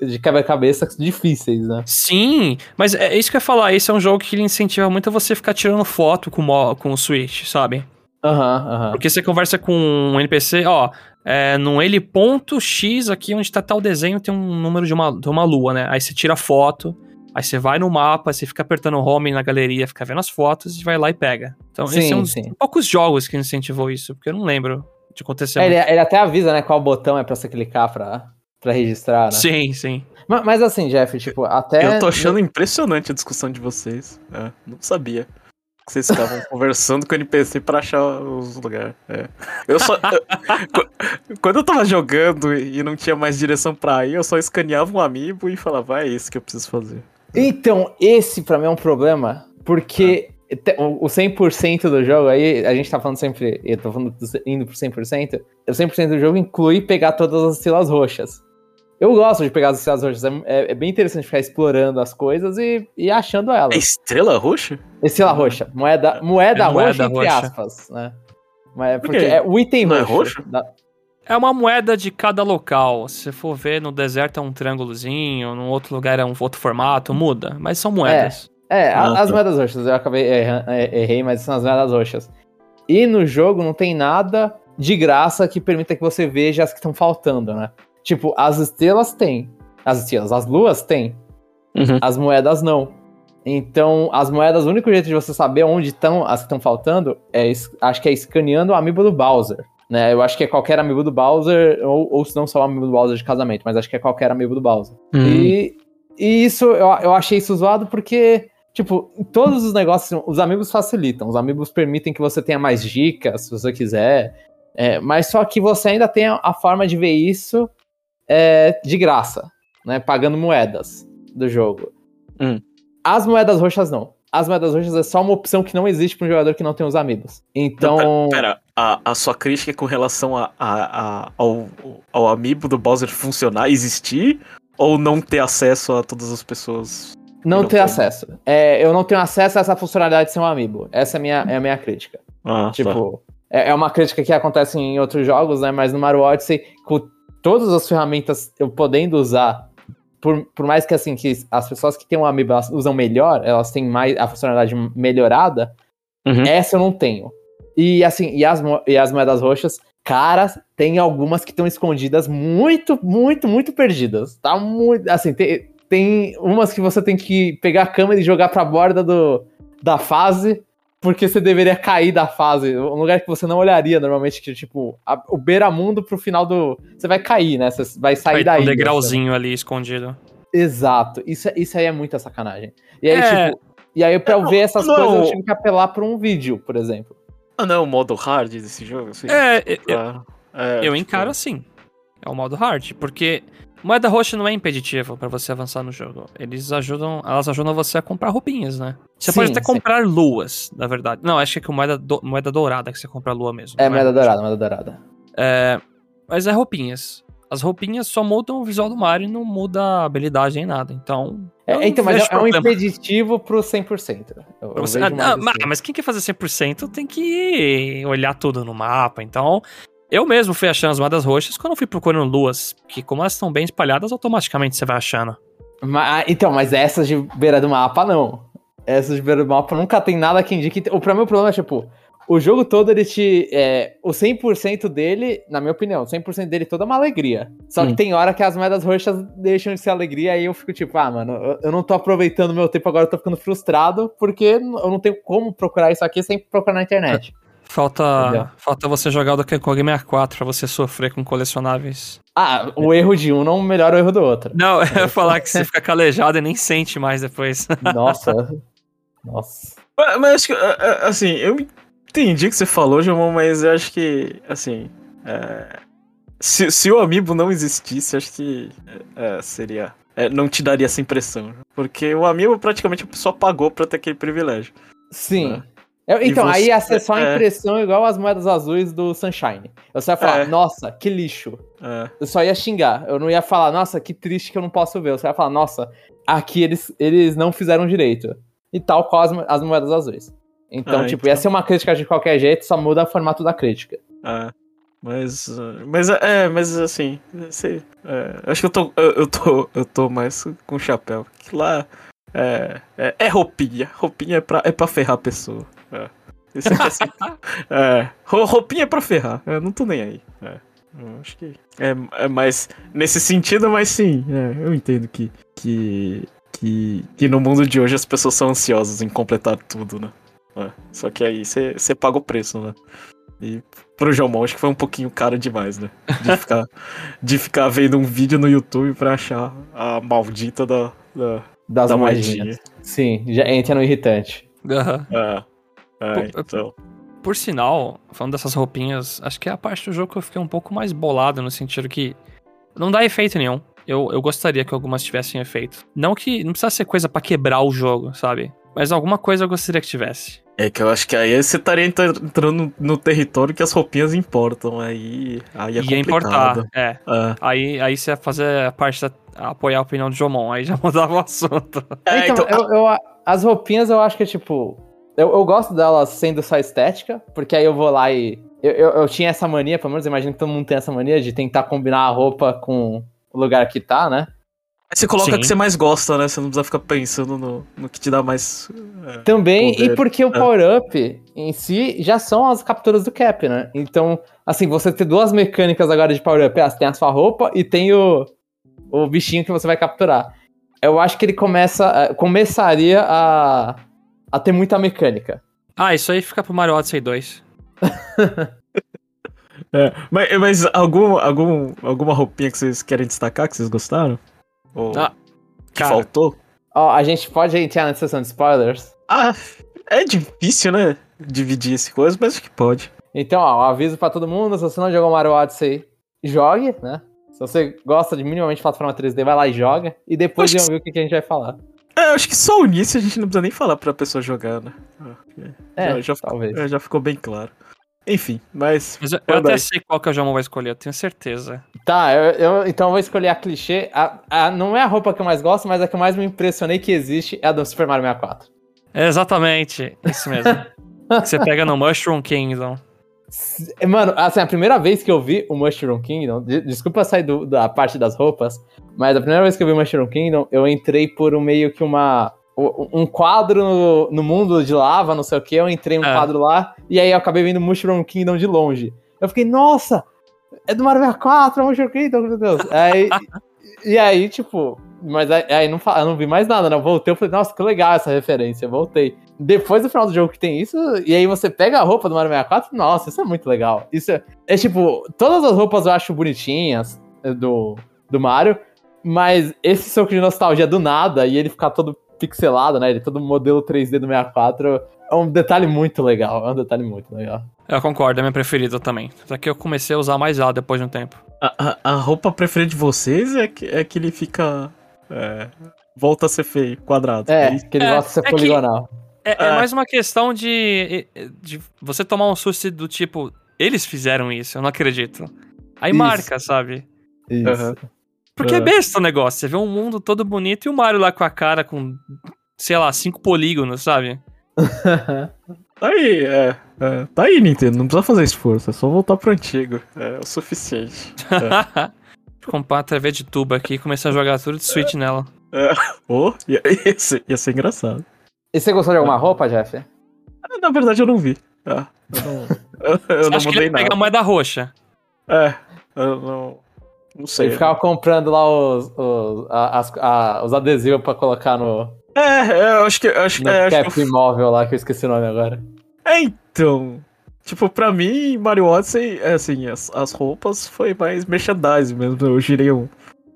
Speaker 3: de quebra-cabeça difíceis, né?
Speaker 2: Sim, mas é isso que eu ia falar. Esse é um jogo que ele incentiva muito a você ficar tirando foto com, o com o Switch, sabe?
Speaker 3: Aham, aham.
Speaker 2: Porque você conversa com um NPC, ó, é, no ele ponto X aqui onde tá tal desenho tem um número de uma, de uma lua, né? Aí você tira foto, aí você vai no mapa, você fica apertando home na galeria, fica vendo as fotos e vai lá e pega. Então esse
Speaker 3: Sim,
Speaker 2: é um dos
Speaker 3: sim.
Speaker 2: poucos jogos que incentivou isso, porque eu não lembro de acontecer.
Speaker 3: É, ele, ele até avisa, né, qual botão é pra você clicar pra, pra registrar, né?
Speaker 2: Sim, sim.
Speaker 3: Ma- Mas, assim, Jeff, tipo, até...
Speaker 1: Eu tô achando impressionante a discussão de vocês. É, não sabia. Que vocês estavam conversando com o NPC pra achar os lugares. É. Eu só. eu- quando eu tava jogando e não tinha mais direção pra ir, eu só escaneava um amiibo e falava, ah, é isso que eu preciso fazer.
Speaker 3: Então, esse pra mim é um problema, porque te- o o 100% do jogo, aí a gente tá falando sempre, eu tô falando indo pro 100%, o 100% do jogo inclui pegar todas as estrelas roxas. Eu gosto de pegar as estrelas roxas, é, é- é bem interessante ficar explorando as coisas e, e achando
Speaker 1: É
Speaker 3: elas.
Speaker 1: estrela roxa?
Speaker 3: Estrela roxa, moeda, moeda,
Speaker 2: É
Speaker 3: roxa,
Speaker 2: moeda
Speaker 3: entre
Speaker 2: roxa.
Speaker 3: aspas, né? Mas,
Speaker 1: Por
Speaker 3: porque é o item
Speaker 1: Não é
Speaker 3: roxo.
Speaker 1: roxo?
Speaker 3: da-
Speaker 2: É uma moeda de cada local. Se você for ver, no deserto é um triângulozinho, no outro lugar é um outro formato, muda. Mas são moedas.
Speaker 3: É, a-
Speaker 1: Ah,
Speaker 3: as
Speaker 1: tá.
Speaker 3: moedas roxas, eu acabei erra- é, errei, mas são as moedas roxas. E no jogo não tem nada de graça que permita que você veja as que estão faltando, né? Tipo, as estrelas tem. As estrelas, as luas tem.
Speaker 1: Uhum.
Speaker 3: As moedas não. Então, as moedas, o único jeito de você saber onde estão as que estão faltando é, acho que é escaneando o amiibo do Bowser. Né? Eu acho que é qualquer amigo do Bowser, ou, ou se não só o amigo do Bowser de casamento, mas acho que é qualquer amigo do Bowser.
Speaker 2: Hum.
Speaker 3: E, e isso, eu, eu achei isso zoado porque, tipo, em todos os negócios, os amigos facilitam. Os amigos permitem que você tenha mais dicas, se você quiser. É, mas só que você ainda tem a, a forma de ver isso é, de graça, né? Pagando moedas do jogo.
Speaker 1: Hum.
Speaker 3: As moedas roxas não. As moedas roxas é só uma opção que não existe para um jogador que não tem os amigos. Então.
Speaker 1: Não, pera, pera. A, a sua crítica com relação a, a, a- ao, ao amiibo do Bowser funcionar, existir, ou não ter acesso a todas as pessoas?
Speaker 3: Não
Speaker 1: Não
Speaker 3: ter
Speaker 1: tem.
Speaker 3: acesso. É, eu não tenho acesso a essa funcionalidade de ser um amiibo. Essa é a minha, é a minha crítica.
Speaker 1: Ah, tá.
Speaker 3: Tipo, é, é uma crítica que acontece em outros jogos, né? Mas no Mario Odyssey, com todas as ferramentas eu podendo usar, por, por mais que assim, que as pessoas que têm um amiibo elas usam melhor, elas têm mais a funcionalidade melhorada,
Speaker 1: Uhum.
Speaker 3: essa eu não tenho. E assim, e as, e as moedas roxas, cara, tem algumas que estão escondidas muito, muito, muito perdidas. Tá muito. Assim, tem, tem umas que você tem que pegar a câmera e jogar pra borda do, da fase, porque você deveria cair da fase. Um lugar que você não olharia normalmente, que tipo, a- o beira-mundo pro final do. Você vai cair, né? Você vai sair
Speaker 2: Vai
Speaker 3: daí.
Speaker 2: um degrauzinho ali escondido.
Speaker 3: Exato. Isso, isso aí é muita sacanagem. E aí,
Speaker 2: É.
Speaker 3: tipo. E aí, pra eu ver essas
Speaker 1: não.
Speaker 3: coisas, eu tive que apelar pra um vídeo, por exemplo.
Speaker 1: Ah, não, o modo hard desse jogo? Assim,
Speaker 2: É.
Speaker 1: É,
Speaker 2: eu
Speaker 1: tipo,
Speaker 2: encaro assim. É o modo hard, porque moeda roxa não é impeditivo pra você avançar no jogo. Eles ajudam, elas ajudam você a comprar roupinhas, né? Você
Speaker 3: Sim,
Speaker 2: pode até
Speaker 3: sim.
Speaker 2: comprar luas, na verdade. Não, acho que é com moeda, do- moeda dourada que você compra a lua mesmo.
Speaker 3: É,
Speaker 2: não
Speaker 3: moeda dourada, moeda dourada.
Speaker 2: É, mas é roupinhas. As roupinhas só mudam o visual do Mario e não muda a habilidade nem nada. Então.
Speaker 3: É, então, mas é, é um
Speaker 2: problema.
Speaker 3: impeditivo pro 100%. Eu,
Speaker 2: Pra você- Ah,
Speaker 3: assim.
Speaker 2: mas quem quer fazer 100% tem que olhar tudo no mapa. Então, eu mesmo fui achando as moedas roxas quando eu fui procurando luas. Que como elas estão bem espalhadas, automaticamente você vai achando.
Speaker 3: Ma- então, mas essas de beira do mapa, não. Essas de beira do mapa nunca tem nada que indique. O o problema é, tipo, o jogo todo ele te. É, o 100% dele, na minha opinião, o 100% dele todo é uma alegria. Só que
Speaker 1: Hum.
Speaker 3: tem hora que as moedas roxas deixam de ser alegria, aí eu fico tipo, ah, mano, eu, eu não tô aproveitando meu tempo agora, eu tô ficando frustrado, porque eu não tenho como procurar isso aqui sem procurar na internet.
Speaker 2: Falta,
Speaker 3: Entendeu?
Speaker 2: falta você jogar o Donkey Kong 64 pra você sofrer com colecionáveis.
Speaker 3: Ah, o erro de um não melhora o erro do outro.
Speaker 2: Não, eu ia falar que você fica calejado e nem sente mais depois.
Speaker 3: Nossa. Nossa.
Speaker 1: Mas, mas acho que, é, é, assim, eu entendi o que você falou, João, mas eu acho que, assim, é, se, se o amiibo não existisse, acho que é, seria. é, não te daria essa impressão. Porque o amiibo praticamente pessoa pagou pra ter aquele privilégio.
Speaker 3: Sim.
Speaker 1: É.
Speaker 3: Então,
Speaker 1: E
Speaker 3: aí
Speaker 1: você-
Speaker 3: ia ser só a
Speaker 1: é.
Speaker 3: impressão igual as moedas azuis do Sunshine. Eu só ia falar,
Speaker 1: É.
Speaker 3: nossa, que lixo.
Speaker 1: É,
Speaker 3: Eu só ia xingar. Eu não ia falar, nossa, que triste que eu não posso ver. Eu só ia falar, nossa, aqui eles, eles não fizeram direito. E tal qual as, as moedas azuis. Então,
Speaker 1: Ah,
Speaker 3: tipo,
Speaker 1: então.
Speaker 3: ia ser uma crítica de qualquer jeito, só muda o formato da crítica.
Speaker 1: é. Mas, mas é, mas assim, sei, é, acho que eu tô, eu, eu tô, eu tô mais com o chapéu. Que lá é, é, é roupinha, roupinha é pra, é pra ferrar a pessoa. É. É, assim, é, rou- roupinha é pra ferrar, eu não tô nem aí. É, eu acho que é, é mais nesse sentido, mas sim, é, eu entendo que, que, que, que no mundo de hoje as pessoas são ansiosas em completar tudo, né? É, só que aí você paga o preço, né? E pro Jomon acho que foi um pouquinho caro demais, né? De ficar, de ficar vendo um vídeo no YouTube pra achar a maldita da. da,
Speaker 3: Das
Speaker 1: da magia.
Speaker 3: Sim, já entra no irritante.
Speaker 2: Aham.
Speaker 1: É. É,
Speaker 2: Pô,
Speaker 1: então.
Speaker 2: Por sinal, falando dessas roupinhas, acho que é a parte do jogo que eu fiquei um pouco mais bolado, no sentido que não dá efeito nenhum. Eu, eu gostaria que algumas tivessem efeito. Não que não precisa ser coisa pra quebrar o jogo, sabe? Mas alguma coisa eu gostaria que tivesse.
Speaker 1: É que eu acho que aí você estaria entra- entrando no território que as roupinhas importam. Aí, aí é
Speaker 2: Ia
Speaker 1: complicado.
Speaker 2: importar, é.
Speaker 1: É.
Speaker 2: Aí, aí você ia fazer a parte da. apoiar a opinião do Jomon, aí já mudava o assunto.
Speaker 1: É,
Speaker 3: então,
Speaker 1: então,
Speaker 3: eu- eu- as roupinhas eu acho que é tipo. Eu, eu gosto delas sendo só estética, porque aí eu vou lá e. Eu, eu, eu tinha essa mania, pelo menos eu imagino que todo mundo tem essa mania de tentar combinar a roupa com o lugar que tá, né?
Speaker 1: Aí você coloca
Speaker 2: Sim.
Speaker 1: o que você mais gosta, né? Você não precisa ficar pensando no, no que te dá mais. é.
Speaker 3: Também,
Speaker 1: Poder.
Speaker 3: e porque o
Speaker 1: É.
Speaker 3: power-up em si já são as capturas do Cap, né? Então, assim, você ter duas mecânicas agora de power-up, você tem a sua roupa e tem o, o bichinho que você vai capturar. Eu acho que ele começa, eh, começaria a, a ter muita mecânica.
Speaker 2: Ah, isso aí fica pro Mario Odyssey 2.
Speaker 1: É, mas mas algum, algum, alguma roupinha que vocês querem destacar, que vocês gostaram? Ou
Speaker 2: Ah,
Speaker 1: que
Speaker 2: cara.
Speaker 1: faltou?
Speaker 3: Ó, a gente pode entrar na sessão de spoilers?
Speaker 1: Ah, é difícil, né? Dividir esse coisa, mas acho que pode.
Speaker 3: Então, ó, um aviso pra todo mundo, se você não jogou Mario Odyssey, jogue, né? Se você gosta de minimamente plataforma 3D, vai lá e joga. E depois
Speaker 1: que-
Speaker 3: ouvir o que a gente vai falar.
Speaker 1: É, eu acho que só o início a gente não precisa nem falar pra pessoa jogar, né?
Speaker 3: É,
Speaker 1: já, já, ficou,
Speaker 3: talvez.
Speaker 1: é, já ficou bem claro. Enfim, mas.
Speaker 2: Mas eu, eu até sei qual que o Jamon vai escolher, eu tenho certeza.
Speaker 3: Tá, eu, eu- então eu vou escolher a clichê. A, a- não é a roupa que eu mais gosto, mas a que eu mais me impressionei que existe é a do Super Mario 64.
Speaker 2: É exatamente, isso mesmo. Que Você pega no Mushroom Kingdom.
Speaker 3: S- Mano, assim, a primeira vez que eu vi o Mushroom Kingdom, de- desculpa sair do- da parte das roupas, mas a primeira vez que eu vi o Mushroom Kingdom, eu entrei por um meio que uma. Um quadro no, no mundo de lava, não sei o que, eu entrei um
Speaker 2: É.
Speaker 3: quadro lá, e aí eu acabei vendo Mushroom Kingdom de longe. Eu fiquei, nossa, é do Mario 64, é o Mushroom Kingdom, meu Deus. Aí, e aí, tipo, mas aí, aí não, eu não vi mais nada, né? Eu voltei, eu falei, nossa, que legal essa referência, eu voltei. Depois do final do jogo que tem isso, e aí você pega a roupa do Mario 64, nossa, isso é muito legal. Isso é, é tipo, todas as roupas eu acho bonitinhas eh, do, do Mario, mas esse soco de nostalgia do nada e ele ficar todo pixelado, né? Ele todo modelo 3D do 64 é um detalhe muito legal, é um detalhe muito legal.
Speaker 2: Eu concordo, é minha preferida também. Só que eu comecei a usar mais ela depois de um tempo.
Speaker 1: A, a- a roupa preferida de vocês é que, é que ele fica. É, volta a ser feio, quadrado.
Speaker 3: É,
Speaker 1: isso?
Speaker 3: que ele
Speaker 2: É,
Speaker 3: gosta de ser
Speaker 2: é que-
Speaker 3: poligonal.
Speaker 2: É, é
Speaker 1: É.
Speaker 2: mais uma questão de, de você tomar um susto do tipo, eles fizeram isso, eu não acredito. Aí
Speaker 3: Isso.
Speaker 2: marca, sabe?
Speaker 3: Isso.
Speaker 1: Aham.
Speaker 2: Porque é
Speaker 1: É.
Speaker 2: besta o negócio. Você vê um mundo todo bonito e o Mario lá com a cara com, sei lá, cinco polígonos, sabe?
Speaker 1: Tá aí, é, é, Tá aí, Nintendo. Não precisa fazer esforço, é só voltar pro antigo. É o suficiente.
Speaker 2: Comprar uma TV de tubo aqui e começar a jogar tudo de Switch nela.
Speaker 1: Ô, ia, ia, ser, ia ser engraçado.
Speaker 3: E você gostou de alguma roupa, Jeff?
Speaker 1: Ah, Na verdade, eu não vi. Ah, eu não, eu, eu não
Speaker 2: que
Speaker 1: mudei nada.
Speaker 2: a moeda roxa?
Speaker 1: É, eu não. Não sei.
Speaker 3: Ele ficava comprando lá os, os, a- as- a- os adesivos pra colocar no,
Speaker 1: É, é, eu acho que. eu Acho,
Speaker 3: no
Speaker 1: é, acho
Speaker 3: cap
Speaker 1: que eu-
Speaker 3: imóvel lá, que eu esqueci o nome agora.
Speaker 1: é, então. Tipo, pra mim, Mario Odyssey, é assim, as, as roupas foi mais merchandising mesmo. Eu girei um,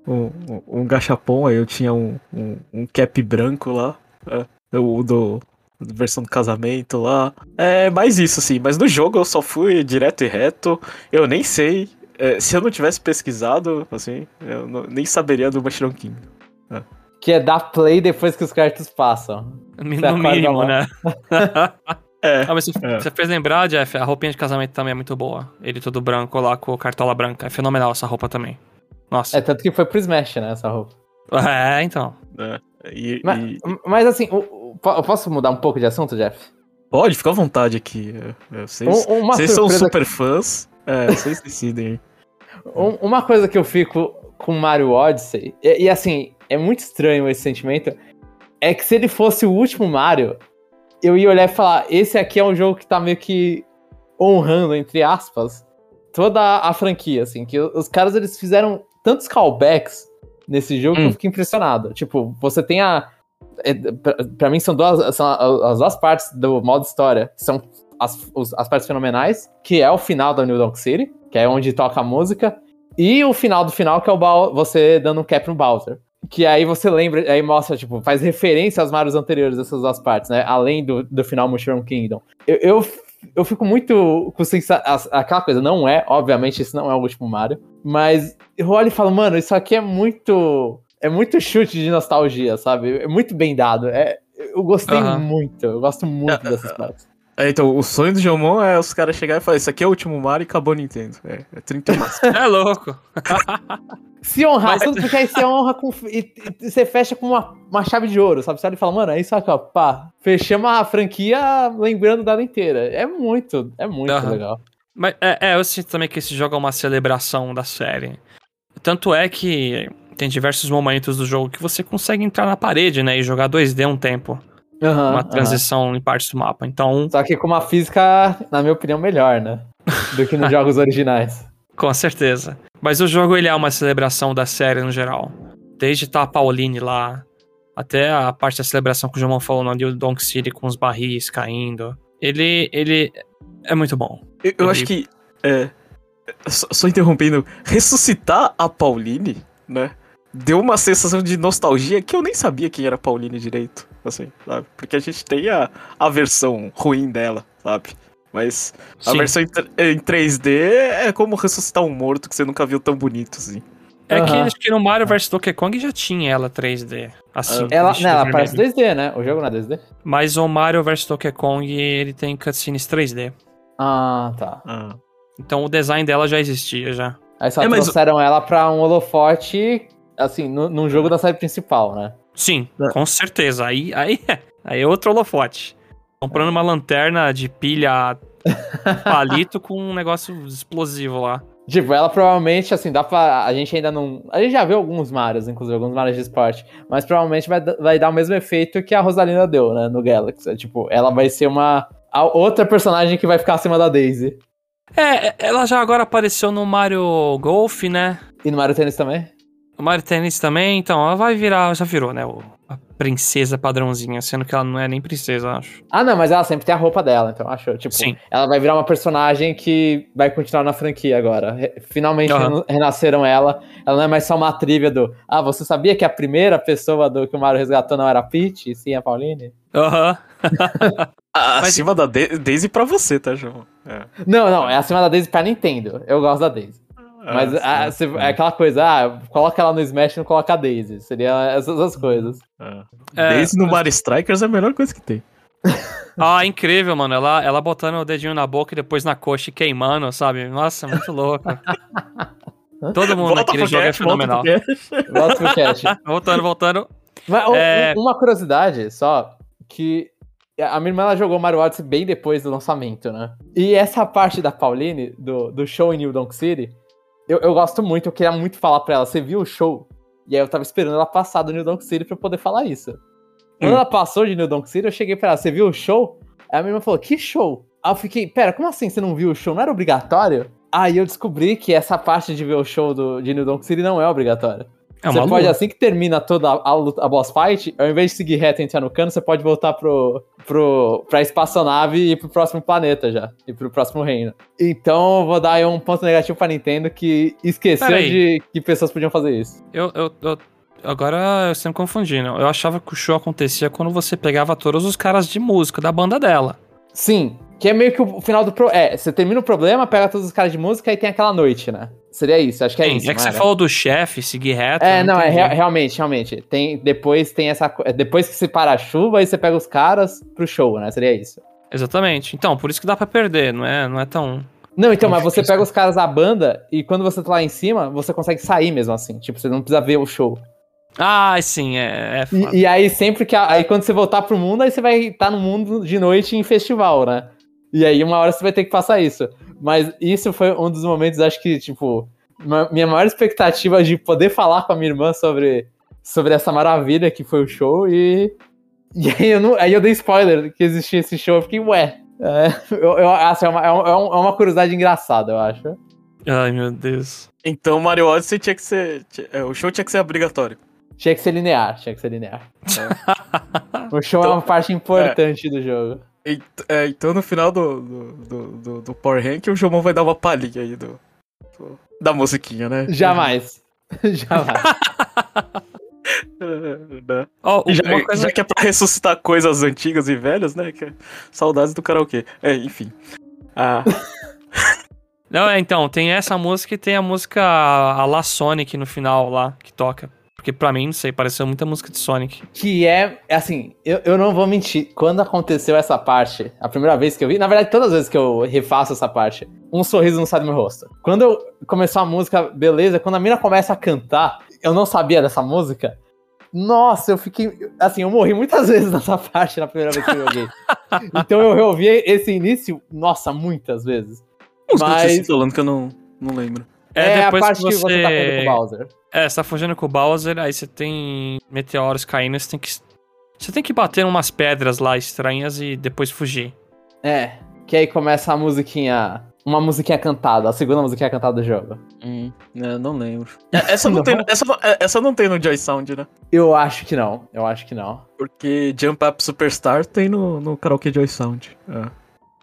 Speaker 1: um, um, gachapon, aí eu tinha um, um, um cap branco lá. É, o do. Versão do casamento lá. É mais isso, assim. Mas no jogo eu só fui direto e reto. Eu nem sei. é, se eu não tivesse pesquisado, assim, eu não- nem saberia do Mushroom King.
Speaker 3: Que é dar play depois que os cartos passam.
Speaker 2: No
Speaker 3: Você acorda
Speaker 2: mínimo, né?
Speaker 1: É.
Speaker 2: Ah, mas você,
Speaker 1: É.
Speaker 2: você fez lembrar, Jeff, a roupinha de casamento também é muito boa. Ele todo branco lá com cartola branca. É fenomenal essa roupa também. Nossa.
Speaker 3: É tanto que foi pro Smash, né, essa roupa.
Speaker 2: É, então.
Speaker 1: É, e-
Speaker 3: Mas,
Speaker 1: e-
Speaker 3: mas assim, po- eu posso mudar um pouco de assunto, Jeff?
Speaker 1: Pode, fica à vontade aqui. é, é, Vocês,
Speaker 3: Um-
Speaker 1: vocês são super fãs. É, vocês decidem.
Speaker 3: Um- uma coisa que eu fico com Mario Odyssey, e, e assim, é muito estranho esse sentimento, é que se ele fosse o último Mario, eu ia olhar e falar, esse aqui é um jogo que tá meio que honrando, entre aspas, toda a franquia, assim, que os caras, eles fizeram tantos callbacks nesse jogo que
Speaker 2: Hum.
Speaker 3: eu fico impressionado. Tipo, você tem a... é, pra, mim são duas, são as duas partes do modo história, que são as, as partes fenomenais, que é o final da New Donk City, que é onde toca a música, e o final do final, que é o você dando um cap no Bowser. Que aí você lembra, aí mostra, tipo, faz referência aos Marios anteriores dessas duas partes, né? Além do, do final Mushroom Kingdom. Eu, eu, eu fico muito com sensa- aquela coisa, não é, obviamente, esse não é o último Mario, mas eu olho e falo, mano, isso aqui é muito. É muito chute de nostalgia, sabe? É muito bem dado. É, eu gostei muito, eu gosto muito dessas partes.
Speaker 1: É, então, o sonho do Jomon é os caras chegarem e falar: Isso aqui é o último Mario e acabou o Nintendo. É, é 30 máximo.
Speaker 2: É louco.
Speaker 3: Se honrar
Speaker 2: Mas-
Speaker 3: tudo, porque aí você honra com. E, e você fecha com uma, uma chave de ouro, sabe? Você olha e fala, mano, é isso aqui, ó, pá. Fechamos a franquia lembrando dela inteira. É muito, é muito
Speaker 2: Aham.
Speaker 3: legal.
Speaker 2: Mas é, é, eu sinto também que esse jogo é uma celebração da série. Tanto é que tem diversos momentos do jogo que você consegue entrar na parede, né? E jogar 2D um tempo.
Speaker 3: Aham,
Speaker 2: uma transição em partes do mapa. Então,
Speaker 3: Só que com uma física, na minha opinião, melhor, né? Do que nos jogos originais.
Speaker 2: com certeza. Mas o jogo ele é uma celebração da série no geral. Desde tá a Pauline lá, até a parte da celebração que o João falou na New Donk City com os barris caindo. Ele, ele é muito bom.
Speaker 1: Eu, eu acho que. É. só, só interrompendo, ressuscitar a Pauline, né? Deu uma sensação de nostalgia que eu nem sabia quem era a Pauline direito, assim, sabe? Porque a gente tem a, a versão ruim dela, sabe? Mas a
Speaker 2: Sim.
Speaker 1: versão em, em 3D é como ressuscitar um morto que você nunca viu tão bonito, assim.
Speaker 2: É que
Speaker 3: Aham.
Speaker 2: acho que no Mario vs Donkey Kong já tinha ela 3D. Assim,
Speaker 3: Ela,
Speaker 2: vestida
Speaker 3: não, ela parece 2D, né? O jogo não é 2D?
Speaker 2: Mas o Mario vs Donkey Kong, ele tem cutscenes 3D.
Speaker 3: Ah, tá.
Speaker 1: Ah.
Speaker 2: Então o design dela já existia já.
Speaker 3: Aí só
Speaker 1: É, mas-
Speaker 3: trouxeram ela pra um holofote, assim, no, num jogo da série principal, né?
Speaker 2: Sim,
Speaker 1: É.
Speaker 2: com certeza. Aí, aí, aí é outro holofote. Comprando uma lanterna de pilha palito com um negócio explosivo lá.
Speaker 3: Tipo, ela provavelmente, assim, dá pra. A gente ainda não. A gente já viu alguns Marios, inclusive, alguns Marios de esporte. Mas provavelmente vai, vai dar o mesmo efeito que a Rosalina deu, né? No Galaxy. É, tipo, ela vai ser uma. A outra personagem que vai ficar acima da Daisy.
Speaker 2: É, ela já agora apareceu no Mario Golf, né?
Speaker 3: E no Mario Tennis também?
Speaker 2: O Mario Tennis também, então ela vai virar, já virou, né? o- a princesa padrãozinha, sendo que ela não é nem princesa, eu acho.
Speaker 3: Ah, não, mas ela sempre tem a roupa dela, então achou. Tipo,
Speaker 2: Sim.
Speaker 3: ela vai virar uma personagem que vai continuar na franquia agora. Finalmente reno- renasceram ela. Ela não é mais só uma trivia do. Ah, você sabia que a primeira pessoa do que o Mario resgatou não era a Peach, sim a Pauline?
Speaker 2: Aham.
Speaker 1: Ah,
Speaker 2: Mas-
Speaker 1: Acima da Da- Daisy pra você, tá, João? É.
Speaker 3: Não, não, é acima da Daisy pra Nintendo. Eu gosto da Daisy. Mas
Speaker 1: Ah, sim.
Speaker 3: se- é aquela coisa, ah, coloca ela no Smash e não coloca a Daisy. Seria essas as coisas.
Speaker 1: Ah.
Speaker 2: É,
Speaker 1: Daisy no Mario Strikers é a melhor coisa que tem.
Speaker 2: Ah, incrível, mano. Ela, ela botando o dedinho na boca e depois na coxa e queimando, sabe? Nossa, muito louco. Todo mundo naquele jogo é
Speaker 1: cast, volta
Speaker 2: fenomenal.
Speaker 1: pro cast.
Speaker 3: Volta pro chat.
Speaker 2: Voltando, voltando.
Speaker 3: Mas
Speaker 2: É.
Speaker 3: um- uma curiosidade só, que a minha irmã ela jogou Mario Odyssey bem depois do lançamento, né? E essa parte da Pauline, do, do show em New Donk City, eu, eu gosto muito, eu queria muito falar pra ela, você viu o show? E aí eu tava esperando ela passar do New Donk City pra eu poder falar isso. Quando
Speaker 1: Hum.
Speaker 3: ela passou de New Donk City, eu cheguei pra ela, você viu o show? Aí a minha irmã falou, que show? Aí eu fiquei, pera, como assim você não viu o show? Não era obrigatório? Aí eu descobri que essa parte de ver o show do, de New Donk City não é obrigatória.
Speaker 2: É
Speaker 3: você
Speaker 2: uma
Speaker 3: pode,
Speaker 2: lua.
Speaker 3: assim que termina toda a, a, boss fight, ao invés de seguir reto e entrar no cano, você pode voltar pro, pro, pra espaçonave e ir pro próximo planeta já. E pro próximo reino. Então, eu vou dar aí um ponto negativo pra Nintendo que esqueceu
Speaker 2: Peraí.
Speaker 3: de que pessoas podiam fazer isso.
Speaker 2: Eu, eu, eu- agora eu me confundindo. Eu achava que o show acontecia quando você pegava todos os caras de música da banda dela.
Speaker 3: Sim, que é meio que o final do... Pro... É, você termina o problema, pega todos os caras de música e tem aquela noite, né? Seria isso, acho que é
Speaker 2: Sim,
Speaker 3: isso.
Speaker 2: é que
Speaker 3: não
Speaker 2: você
Speaker 3: era?
Speaker 2: falou do chefe, seguir reto.
Speaker 3: É,
Speaker 2: eu
Speaker 3: não, é rea- realmente, realmente. Tem, depois tem essa. Depois que se para a chuva, aí você pega os caras pro show, né? Seria isso.
Speaker 2: Exatamente. Então, por isso que dá pra perder, não é, não é tão.
Speaker 3: Não, então,
Speaker 2: Não
Speaker 3: mas você pega os caras da banda e quando você tá lá em cima, você consegue sair mesmo assim. Tipo, você não precisa ver o show.
Speaker 2: Ah, sim, é. é.
Speaker 3: E, e aí, sempre que. a- aí, quando você voltar pro mundo, aí você vai estar no mundo de noite em festival, né? E aí, uma hora você vai ter que passar isso. Mas isso foi um dos momentos, acho que, tipo. minha maior expectativa de poder falar com a minha irmã sobre, sobre essa maravilha que foi o show e. E aí eu, não, aí eu dei spoiler que existia esse show, eu fiquei, ué. É, eu, eu, assim, é, uma, é um- é é uma curiosidade engraçada, eu acho.
Speaker 2: Ai, meu Deus.
Speaker 1: Então Mario Odyssey tinha que ser. tinha- é, o show tinha que ser obrigatório.
Speaker 3: Tinha que ser linear, tinha que ser linear. O show é
Speaker 1: Então,
Speaker 3: uma parte importante do jogo.
Speaker 1: É, então no final do, do, do, do, do Power Rank o Jomon vai dar uma palhinha aí do, do- da musiquinha, né?
Speaker 3: Jamais. Jamais.
Speaker 1: É, E já,
Speaker 2: coisa
Speaker 1: já que é pra ressuscitar coisas antigas e velhas, né? Que é saudades do karaokê. É, enfim. Ah,
Speaker 2: Não, é, então, tem essa música e tem a música a La Sonic no final lá, que toca. Porque pra mim, não sei, pareceu muita música de Sonic.
Speaker 3: Que é, assim, eu, eu não vou mentir. Quando aconteceu essa parte, a primeira vez que eu vi, na verdade, todas as vezes que eu refaço essa parte, um sorriso não sai do meu rosto. Quando eu começou a música, beleza, quando a mina começa a cantar, eu não sabia dessa música. Nossa, eu fiquei. Assim, eu morri muitas vezes nessa parte na primeira vez que eu joguei. então eu reouvi esse início, nossa, muitas vezes.
Speaker 1: música
Speaker 3: Mas
Speaker 1: falando que eu não, não lembro.
Speaker 3: É, a
Speaker 2: depois
Speaker 3: parte que você... tá fugindo com o Bowser.
Speaker 2: É, você tá fugindo com o Bowser, aí você tem meteoros caindo, você tem que. Você tem que bater umas pedras lá estranhas e depois fugir.
Speaker 3: É, que aí começa a musiquinha. Uma musiquinha cantada, a segunda musiquinha cantada do jogo.
Speaker 1: Hum, é, não lembro. Essa não,
Speaker 3: Não?
Speaker 1: tem, essa, não- é, essa não tem no Joy Sound, né?
Speaker 3: Eu acho que não, eu acho que não.
Speaker 1: Porque Jump Up Superstar tem no, no karaokê Joy Sound. É.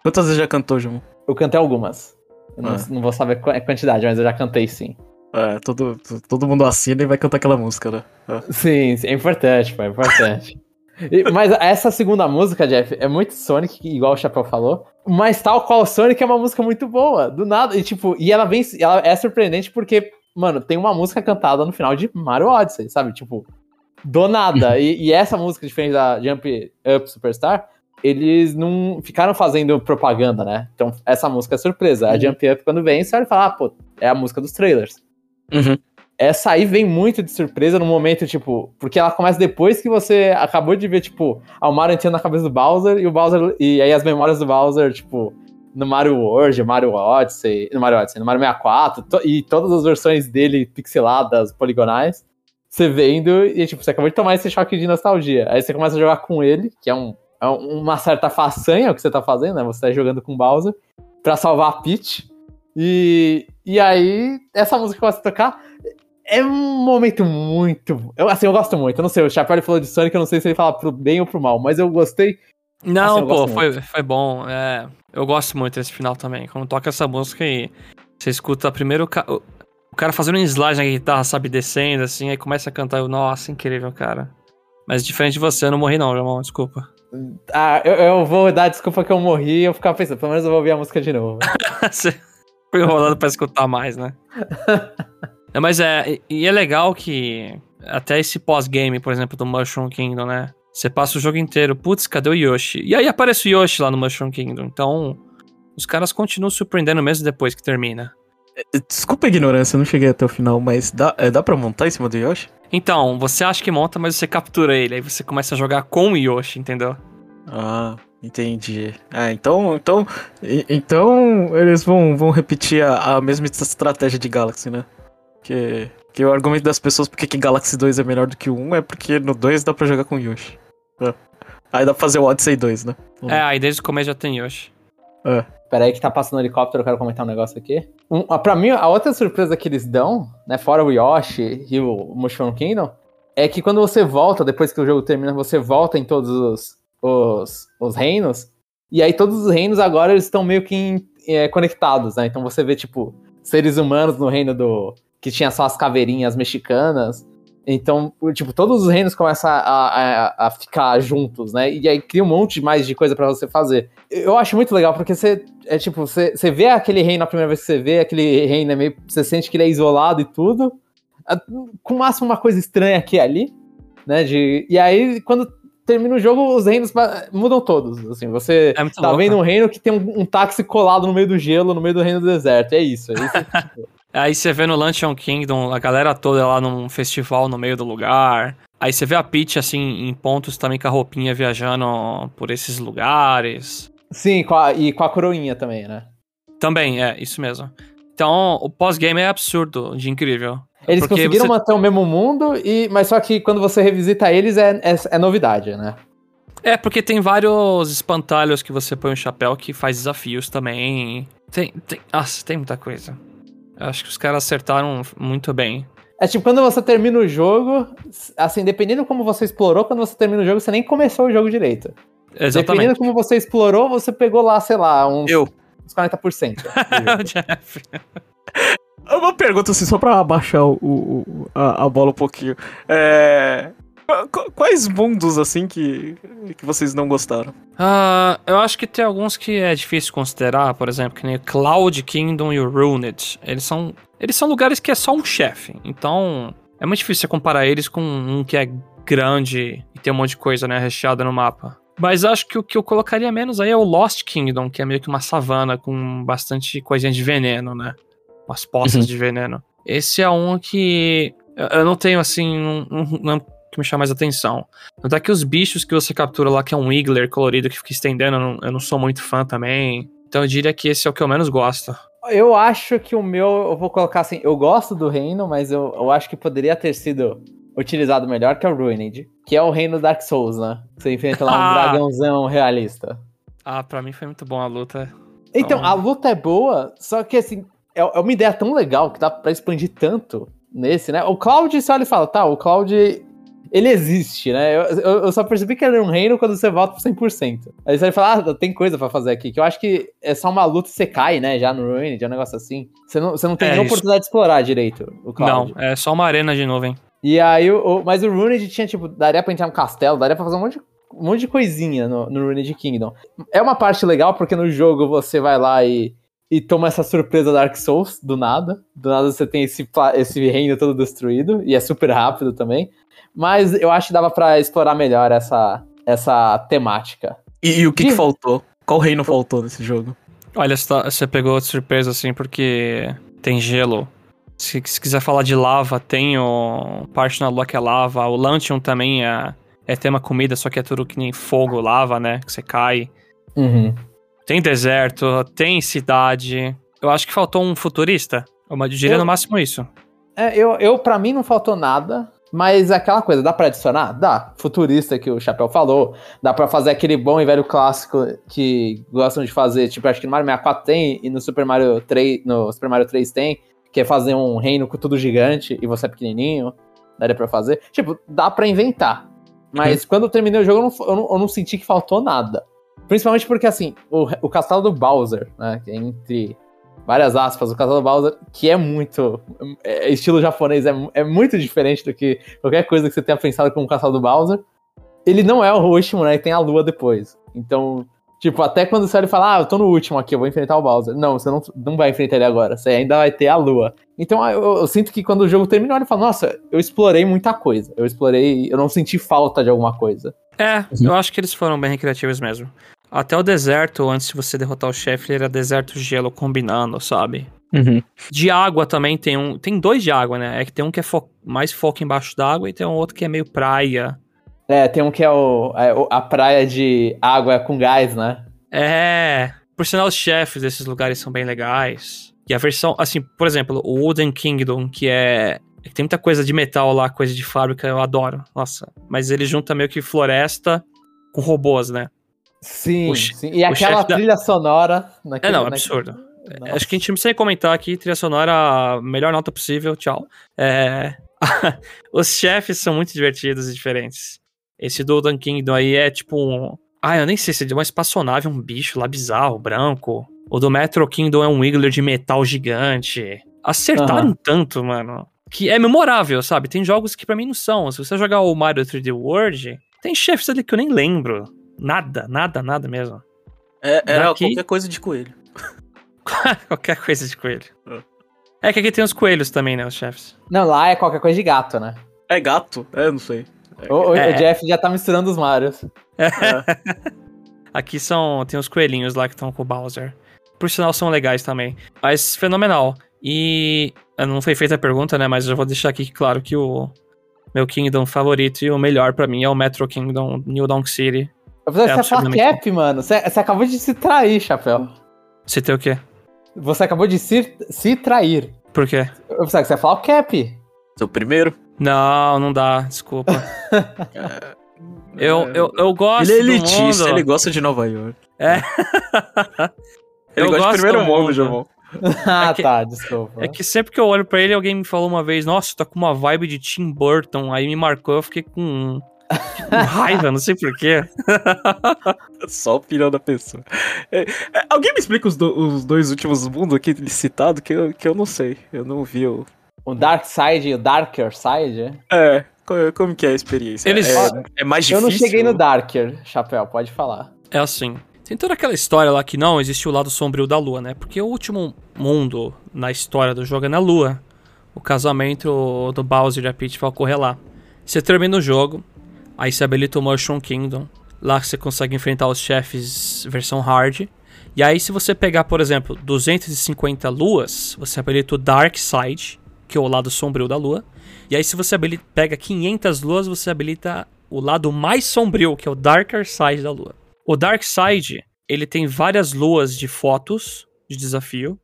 Speaker 1: Quantas vezes já cantou, João?
Speaker 3: Eu cantei algumas. Eu não, não vou saber a quantidade, mas eu já cantei sim.
Speaker 1: É, todo, todo mundo assina e vai cantar aquela música, né?
Speaker 3: É. Sim, sim, é importante, pô, é importante. E, mas essa segunda música, Jeff, é muito Sonic, igual o Chapéu falou. Mas tal qual Sonic é uma música muito boa. Do nada. E tipo, e ela vem. Ela é surpreendente porque, mano, tem uma música cantada no final de Mario Odyssey, sabe? Tipo, do nada. e, e, essa música, diferente da Jump Up Superstar, eles não ficaram fazendo propaganda, né? Então, essa música é surpresa. A uhum. Jump Up, quando vem, você vai falar, ah, pô, é a música dos trailers.
Speaker 1: Uhum.
Speaker 3: Essa aí vem muito de surpresa no momento, tipo, porque ela começa depois que você acabou de ver, tipo, o Mario entrando na cabeça do Bowser e o Bowser. E aí as memórias do Bowser, tipo, no Mario World, Mario Odyssey, no Mario Odyssey, no Mario 64, to, e todas as versões dele pixeladas, poligonais, você vendo, e tipo, você acabou de tomar esse choque de nostalgia. Aí você começa a jogar com ele, que é, um, uma certa façanha o que você tá fazendo, né? Você tá jogando com o Bowser, pra salvar a Peach. E, e aí, essa música começa a tocar. É um momento muito. Eu, assim, eu gosto muito. Eu não sei, o Chapéu falou de Sonic, eu não sei se ele fala pro bem ou pro mal, mas eu gostei.
Speaker 2: Não, assim, eu pô, foi, foi bom. É, eu gosto muito desse final também. Quando toca essa música e você escuta primeiro o, o cara fazendo um slide na guitarra, sabe, descendo, assim, aí começa a cantar. Eu, Nossa, incrível, cara. Mas diferente de você, eu não morri, não, Jamão, desculpa.
Speaker 3: Ah, eu, eu, vou dar desculpa que eu morri e eu ficava pensando, pelo menos eu vou ouvir a música de novo.
Speaker 2: você foi enrolando pra escutar mais, né? Mas é, e é legal que até esse pós-game, por exemplo, do Mushroom Kingdom, né? Você passa o jogo inteiro, putz, cadê o Yoshi? E aí aparece o Yoshi lá no Mushroom Kingdom. Então, os caras continuam surpreendendo mesmo depois que termina.
Speaker 1: Desculpa a ignorância, eu não cheguei até o final, mas dá, é, dá pra montar em cima do Yoshi?
Speaker 2: Então, você acha que monta, mas você captura ele, aí você começa a jogar com o Yoshi, entendeu?
Speaker 1: Ah, entendi. Ah, então, então, então eles vão, vão repetir a, a mesma estratégia de Galaxy, né? Que, que o argumento das pessoas porque que Galaxy 2 é melhor do que o 1 é porque no 2 dá pra jogar com Yoshi. É. Aí dá pra fazer o Odyssey 2, né?
Speaker 2: É, aí desde o começo já tem Yoshi.
Speaker 3: É. Pera aí que tá passando um helicóptero, eu quero comentar um negócio aqui. Um, pra mim, a outra surpresa que eles dão, né, fora o Yoshi e o Mushroom Kingdom, é que quando você volta, depois que o jogo termina, você volta em todos os, os, os reinos, e aí todos os reinos agora eles estão meio que é, conectados, né? Então você vê, tipo, seres humanos no reino do, que tinha só as caveirinhas mexicanas. Então, tipo, todos os reinos começam a, a, a, ficar juntos, né? E aí cria um monte mais de coisa para você fazer. Eu acho muito legal, porque você, é tipo, você, você vê aquele reino a primeira vez que você vê, aquele reino é meio. Você sente que ele é isolado e tudo. Com máximo uma coisa estranha aqui e ali, né? De, e aí, quando termina o jogo, os reinos mudam todos. Assim, você é tá louco. vendo um reino que tem um, um, táxi colado no meio do gelo, no meio do reino do deserto. É isso. É isso.
Speaker 2: Aí você vê no Luncheon Kingdom a galera toda lá num festival no meio do lugar. Aí você vê a Peach, assim, em pontos também com a roupinha viajando por esses lugares.
Speaker 3: Sim, com a, e com a coroinha também, né?
Speaker 2: Também, é, isso mesmo. Então, o pós-game é absurdo de incrível.
Speaker 3: Eles conseguiram você... manter o mesmo mundo, e mas só que quando você revisita eles é, é, é novidade, né?
Speaker 2: É, porque tem vários espantalhos que você põe o um chapéu que faz desafios também. Tem, tem. Nossa, tem muita coisa. Acho que os caras acertaram muito bem.
Speaker 3: É tipo, quando você termina o jogo, assim, dependendo como você explorou, quando você termina o jogo, você nem começou o jogo direito.
Speaker 2: Exatamente.
Speaker 3: Dependendo como você explorou, você pegou lá, sei lá, uns,
Speaker 2: Eu.
Speaker 3: uns 40%. o Jeff.
Speaker 1: Uma pergunta assim, só pra abaixar o, o a, a, bola um pouquinho. É, Quais mundos, assim, que, que vocês não gostaram?
Speaker 2: Uh, eu acho que tem alguns que é difícil considerar, por exemplo, que nem Cloud Kingdom e o Ruined. Eles são, eles são lugares que é só um chefe, então é muito difícil você comparar eles com um que é grande e tem um monte de coisa, né, recheada no mapa. Mas acho que o que eu colocaria menos aí é o Lost Kingdom, que é meio que uma savana com bastante coisinha de veneno, né? Umas poças uhum. de veneno. Esse é um que eu não tenho, assim, não, não que me chama mais atenção. Notar que os bichos que você captura lá, que é um Wiggler colorido que fica estendendo, eu não, eu não sou muito fã também. Então eu diria que esse é o que eu menos gosto.
Speaker 3: Eu acho que o meu, eu vou colocar assim, eu gosto do reino, mas eu, eu acho que poderia ter sido utilizado melhor, que é o Ruined, que é o reino Dark Souls, né? Você enfrenta lá um ah. dragãozão realista.
Speaker 2: Ah, pra mim foi muito bom a luta.
Speaker 3: Então, então, a luta é boa, só que assim, é, é uma ideia tão legal que dá pra expandir tanto nesse, né? O Cloud, você olha e fala, tá, o Cloud ele existe, né? Eu, eu, eu, só percebi que ele era um reino quando você volta pro 100%. Aí você vai falar, ah, tem coisa para fazer aqui, que eu acho que é só uma luta e você cai, né? Já no Ruined, é um negócio assim. Você não, você não tem é nenhuma oportunidade de explorar direito o
Speaker 2: Cloud. Não, é só uma arena de nuvem.
Speaker 3: E aí, o, mas o Ruined tinha, tipo, daria pra entrar no castelo, daria pra fazer um monte de um monte de coisinha no, no Ruined Kingdom. É uma parte legal porque no jogo você vai lá e, e toma essa surpresa Dark Souls do nada. Do nada você tem esse, esse reino todo destruído e é super rápido também. Mas eu acho que dava para explorar melhor essa, essa temática.
Speaker 1: E, e o que, que, faltou? Qual reino faltou nesse jogo?
Speaker 2: Olha, você pegou de surpresa assim porque tem gelo. Se, se quiser falar de lava, tem o parte na lua que é lava. O Lantium também é, é tema comida, só que é tudo que nem fogo, lava, né? Que você cai.
Speaker 3: Uhum.
Speaker 2: Tem deserto, tem cidade. Eu acho que faltou um futurista. Eu diria eu, no máximo isso.
Speaker 3: É, eu, eu para mim não faltou nada. Mas aquela coisa, dá pra adicionar? Dá. Futurista que o Chapéu falou. Dá pra fazer aquele bom e velho clássico que gostam de fazer. Tipo, acho que no Mario 64 tem e no Super Mario 3, no Super Mario 3 tem. Que é fazer um reino com tudo gigante e você é pequenininho. Daria pra fazer. Tipo, dá pra inventar. Mas uhum. quando eu terminei o jogo, eu não, eu não, eu não senti que faltou nada. Principalmente porque, assim, o, o castelo do Bowser, né? Que é entre várias aspas, o castelo do Bowser, que é muito. É, estilo japonês, é, é muito diferente do que qualquer coisa que você tenha pensado com o castelo do Bowser. Ele não é o último, né? E tem a lua depois. Então, tipo, até quando você olha e fala, ah, eu tô no último aqui, eu vou enfrentar o Bowser. Não, você não, não vai enfrentar ele agora, você ainda vai ter a lua. Então eu, eu sinto que quando o jogo termina, eu falo, nossa, eu explorei muita coisa. Eu explorei, eu não senti falta de alguma coisa.
Speaker 2: É, eu acho que eles foram bem recreativos mesmo. Até o deserto, antes de você derrotar o chefe, ele era deserto gelo combinando, sabe?
Speaker 1: Uhum.
Speaker 2: De água também tem um. Tem dois de água, né? É que tem um que é fo mais foco embaixo d'água e tem um outro que é meio praia.
Speaker 3: É, tem um que é, o, é a praia de água com gás, né?
Speaker 2: É. Por sinal, os chefes desses lugares são bem legais. E a versão, assim, por exemplo, o Wooden Kingdom, que é. Tem muita coisa de metal lá, coisa de fábrica, eu adoro. Nossa. Mas ele junta meio que floresta com robôs, né?
Speaker 3: Sim, sim. E aquela trilha da... sonora.
Speaker 2: Naquele, é, não, absurdo. Acho que a gente não precisa comentar aqui, trilha sonora, melhor nota possível, tchau. É... Os chefes são muito divertidos e diferentes. Esse do Dan Kingdom aí é tipo um. Ah, eu nem sei se é uma espaçonave, um bicho lá bizarro, branco. O do Metro Kingdom é um Wiggler de metal gigante. Acertaram uhum. tanto, mano. Que é memorável, sabe? Tem jogos que para mim não são. Se você jogar o Mario 3D World, tem chefes ali que eu nem lembro. Nada, nada, nada mesmo.
Speaker 1: É, era Daqui... qualquer coisa de coelho.
Speaker 2: qualquer coisa de coelho. É. é que aqui tem os coelhos também, né, os chefes.
Speaker 3: Não, lá é qualquer coisa de gato, né?
Speaker 1: É gato? É, não sei.
Speaker 3: É. O, é. o, Jeff já tá misturando os Marios. É.
Speaker 2: aqui são. Tem os coelhinhos lá que estão com o Bowser. Por sinal, são legais também. Mas fenomenal. E. Não foi feita a pergunta, né? Mas eu vou deixar aqui claro que o meu Kingdom favorito e o melhor para mim é o Metro Kingdom New Donk City.
Speaker 3: Você é falar cap, mano. Você, você, acabou de se trair, Chapéu.
Speaker 2: Você tem o quê?
Speaker 3: Você acabou de se, se trair.
Speaker 2: Por quê?
Speaker 3: Eu pensava que você ia falar o cap.
Speaker 1: Seu primeiro?
Speaker 2: Não, não dá, desculpa. eu, eu, eu gosto
Speaker 1: Ele é elitista, ele gosta de Nova York.
Speaker 2: É.
Speaker 1: ele eu gosta de primeiro mundo, João.
Speaker 3: ah, é que, tá, desculpa.
Speaker 2: É que sempre que eu olho pra ele, alguém me falou uma vez, nossa, tá com uma vibe de Tim Burton. Aí me marcou, eu fiquei com raiva, não sei porquê.
Speaker 1: Só o filho da pessoa. É, é, alguém me explica os, do, os, dois últimos mundos aqui citados que eu, que eu não sei. Eu não vi o.
Speaker 3: O Dark Side e o Darker Side?
Speaker 1: É. Como que é a experiência?
Speaker 2: Eles...
Speaker 1: É, é mais difícil?
Speaker 3: Eu não cheguei no Darker, Chapéu, pode falar.
Speaker 2: É assim. Tem toda aquela história lá que não existe o lado sombrio da Lua, né? Porque o último mundo na história do jogo é na Lua. O casamento do Bowser e da Peach vai ocorrer lá. Você termina o jogo, Aí você habilita o Mushroom Kingdom. Lá você consegue enfrentar os chefes versão hard. E aí, se você pegar, por exemplo, 250 luas, você habilita o Dark Side, que é o lado sombrio da lua. E aí, se você habilita, pega 500 luas, você habilita o lado mais sombrio, que é o Darker Side da lua. O Dark Side, ele tem várias luas de fotos de desafio.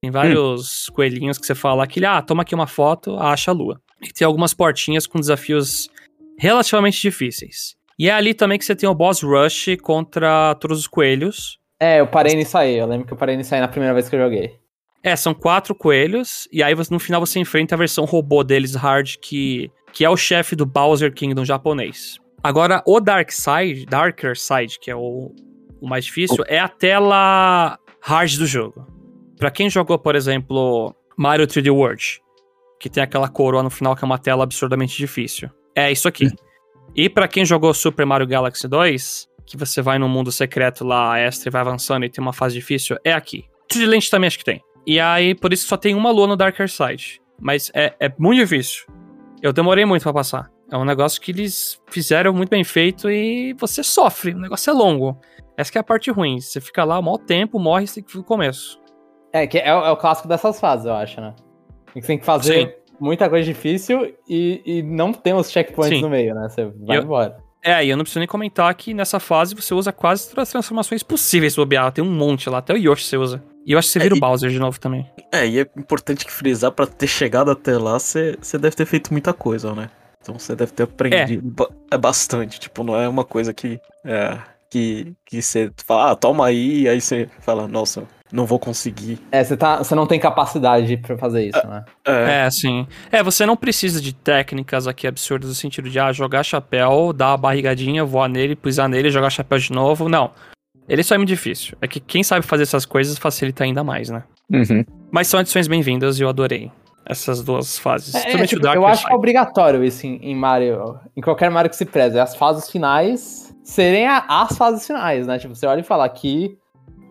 Speaker 2: Tem vários hum. coelhinhos que você fala que, ah, toma aqui uma foto, acha a lua. E tem algumas portinhas com desafios relativamente difíceis. E é ali também que você tem o boss rush contra todos os coelhos.
Speaker 3: É, eu parei nisso aí. Eu lembro que eu parei nisso aí na primeira vez que eu joguei.
Speaker 2: É, são quatro coelhos, e aí no final você enfrenta a versão robô deles hard, que que é o chefe do Bowser Kingdom japonês. Agora, o Dark Side, Darker Side, que é o, o mais difícil, é a tela hard do jogo. Pra quem jogou, por exemplo, Mario 3D World, que tem aquela coroa no final que é uma tela absurdamente difícil. É isso aqui. E pra quem jogou Super Mario Galaxy 2, que você vai no mundo secreto lá, extra, e vai avançando e tem uma fase difícil, é aqui. 3D Lente também acho que tem. E aí, por isso só tem uma lua no Darker Side. Mas é, é muito difícil. Eu demorei muito pra passar. É um negócio que eles fizeram muito bem feito e você sofre. O negócio é longo. Essa que é a parte ruim. Você fica lá um mau tempo, morre e tem que ir começo.
Speaker 3: É, que é, o- é o clássico dessas fases, eu acho, né? Você tem que fazer muita coisa difícil e, e não tem os checkpoints
Speaker 2: Sim.
Speaker 3: no meio, né? Você vai
Speaker 2: Eu-
Speaker 3: embora.
Speaker 2: É, e eu não preciso nem comentar que nessa fase você usa quase todas as transformações possíveis do bobear. Tem um monte lá, até o Yoshi você usa. E eu acho que você
Speaker 1: É,
Speaker 2: vira
Speaker 1: e-
Speaker 2: o Bowser de novo também.
Speaker 1: É, e é importante que frisar, pra ter chegado até lá, você você deve ter feito muita coisa, né? Então você deve ter aprendido ba- é bastante. Tipo, não é uma coisa que. É, que que você fala, ah, toma aí, e aí você fala, nossa, não vou conseguir.
Speaker 3: É, você, tá, você não tem capacidade pra fazer isso, né?
Speaker 1: É,
Speaker 2: É, sim. É, você não precisa de técnicas aqui absurdas no sentido de ah, jogar chapéu, dar a barrigadinha, voar nele, pisar nele, jogar chapéu de novo. Não. Ele só é muito difícil. É que quem sabe fazer essas coisas facilita ainda mais, né?
Speaker 1: Uhum.
Speaker 2: Mas são adições bem-vindas e eu adorei essas duas fases.
Speaker 3: É,
Speaker 2: Principalmente
Speaker 3: tipo, eu acho que é obrigatório isso em, em Mario, em qualquer Mario que se preze. As fases finais serem a- as fases finais, né? Tipo, você olha e fala aqui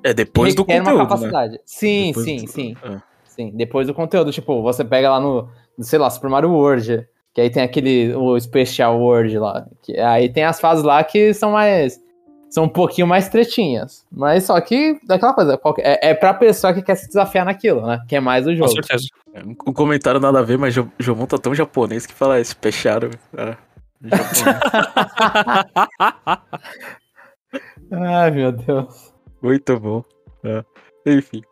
Speaker 1: É depois do
Speaker 3: requer uma
Speaker 1: conteúdo, né?
Speaker 3: capacidade. Sim,
Speaker 1: Depois
Speaker 3: sim,
Speaker 1: do-
Speaker 3: sim.
Speaker 1: É.
Speaker 3: Sim, depois do conteúdo. Tipo, você pega lá no, sei lá, Super Mario World, que aí tem aquele, o Special World lá. Que, aí tem as fases lá que são mais, são um pouquinho mais tretinhas. Mas só que, daquela coisa, é, é pra pessoa que quer se desafiar naquilo, né? Que é mais o
Speaker 2: Com
Speaker 3: jogo.
Speaker 2: certeza.
Speaker 1: É, Um comentário nada a ver, mas Jo- Jomon tá tão japonês que fala esse peixaro. É, japonês.
Speaker 3: Ai, meu Deus.
Speaker 1: Muito bom. É. Enfim.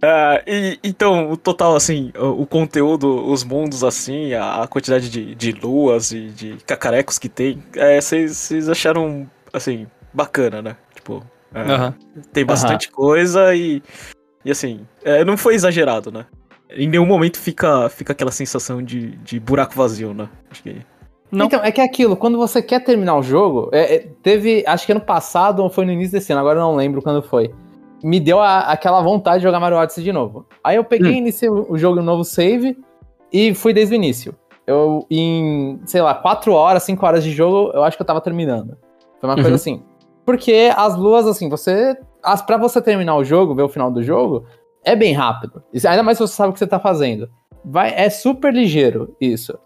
Speaker 1: Ah, e, então, o total, assim, o, o conteúdo, os mundos, assim, a, a quantidade de, de luas e de cacarecos que tem, é, vocês acharam, assim, bacana, né? Tipo, é, tem bastante coisa e, e assim, é, não foi exagerado, né? Em nenhum momento fica, fica aquela sensação de, de buraco vazio, né? Acho que...
Speaker 2: Não.
Speaker 3: Então, é que é aquilo, quando você quer terminar o jogo, é, é, teve, acho que ano passado ou foi no início desse ano, agora eu não lembro quando foi. Me deu a- aquela vontade de jogar Mario Odyssey de novo. Aí eu peguei, iniciei o jogo em um novo save e fui desde o início. Eu, em, sei lá, 4 horas, 5 horas de jogo, eu acho que eu tava terminando. Foi uma
Speaker 1: Uhum.
Speaker 3: coisa assim. Porque as luas, assim, você. As, pra você terminar o jogo, ver o final do jogo, é bem rápido. Ainda mais se você sabe o que você tá fazendo. Vai, é super ligeiro isso.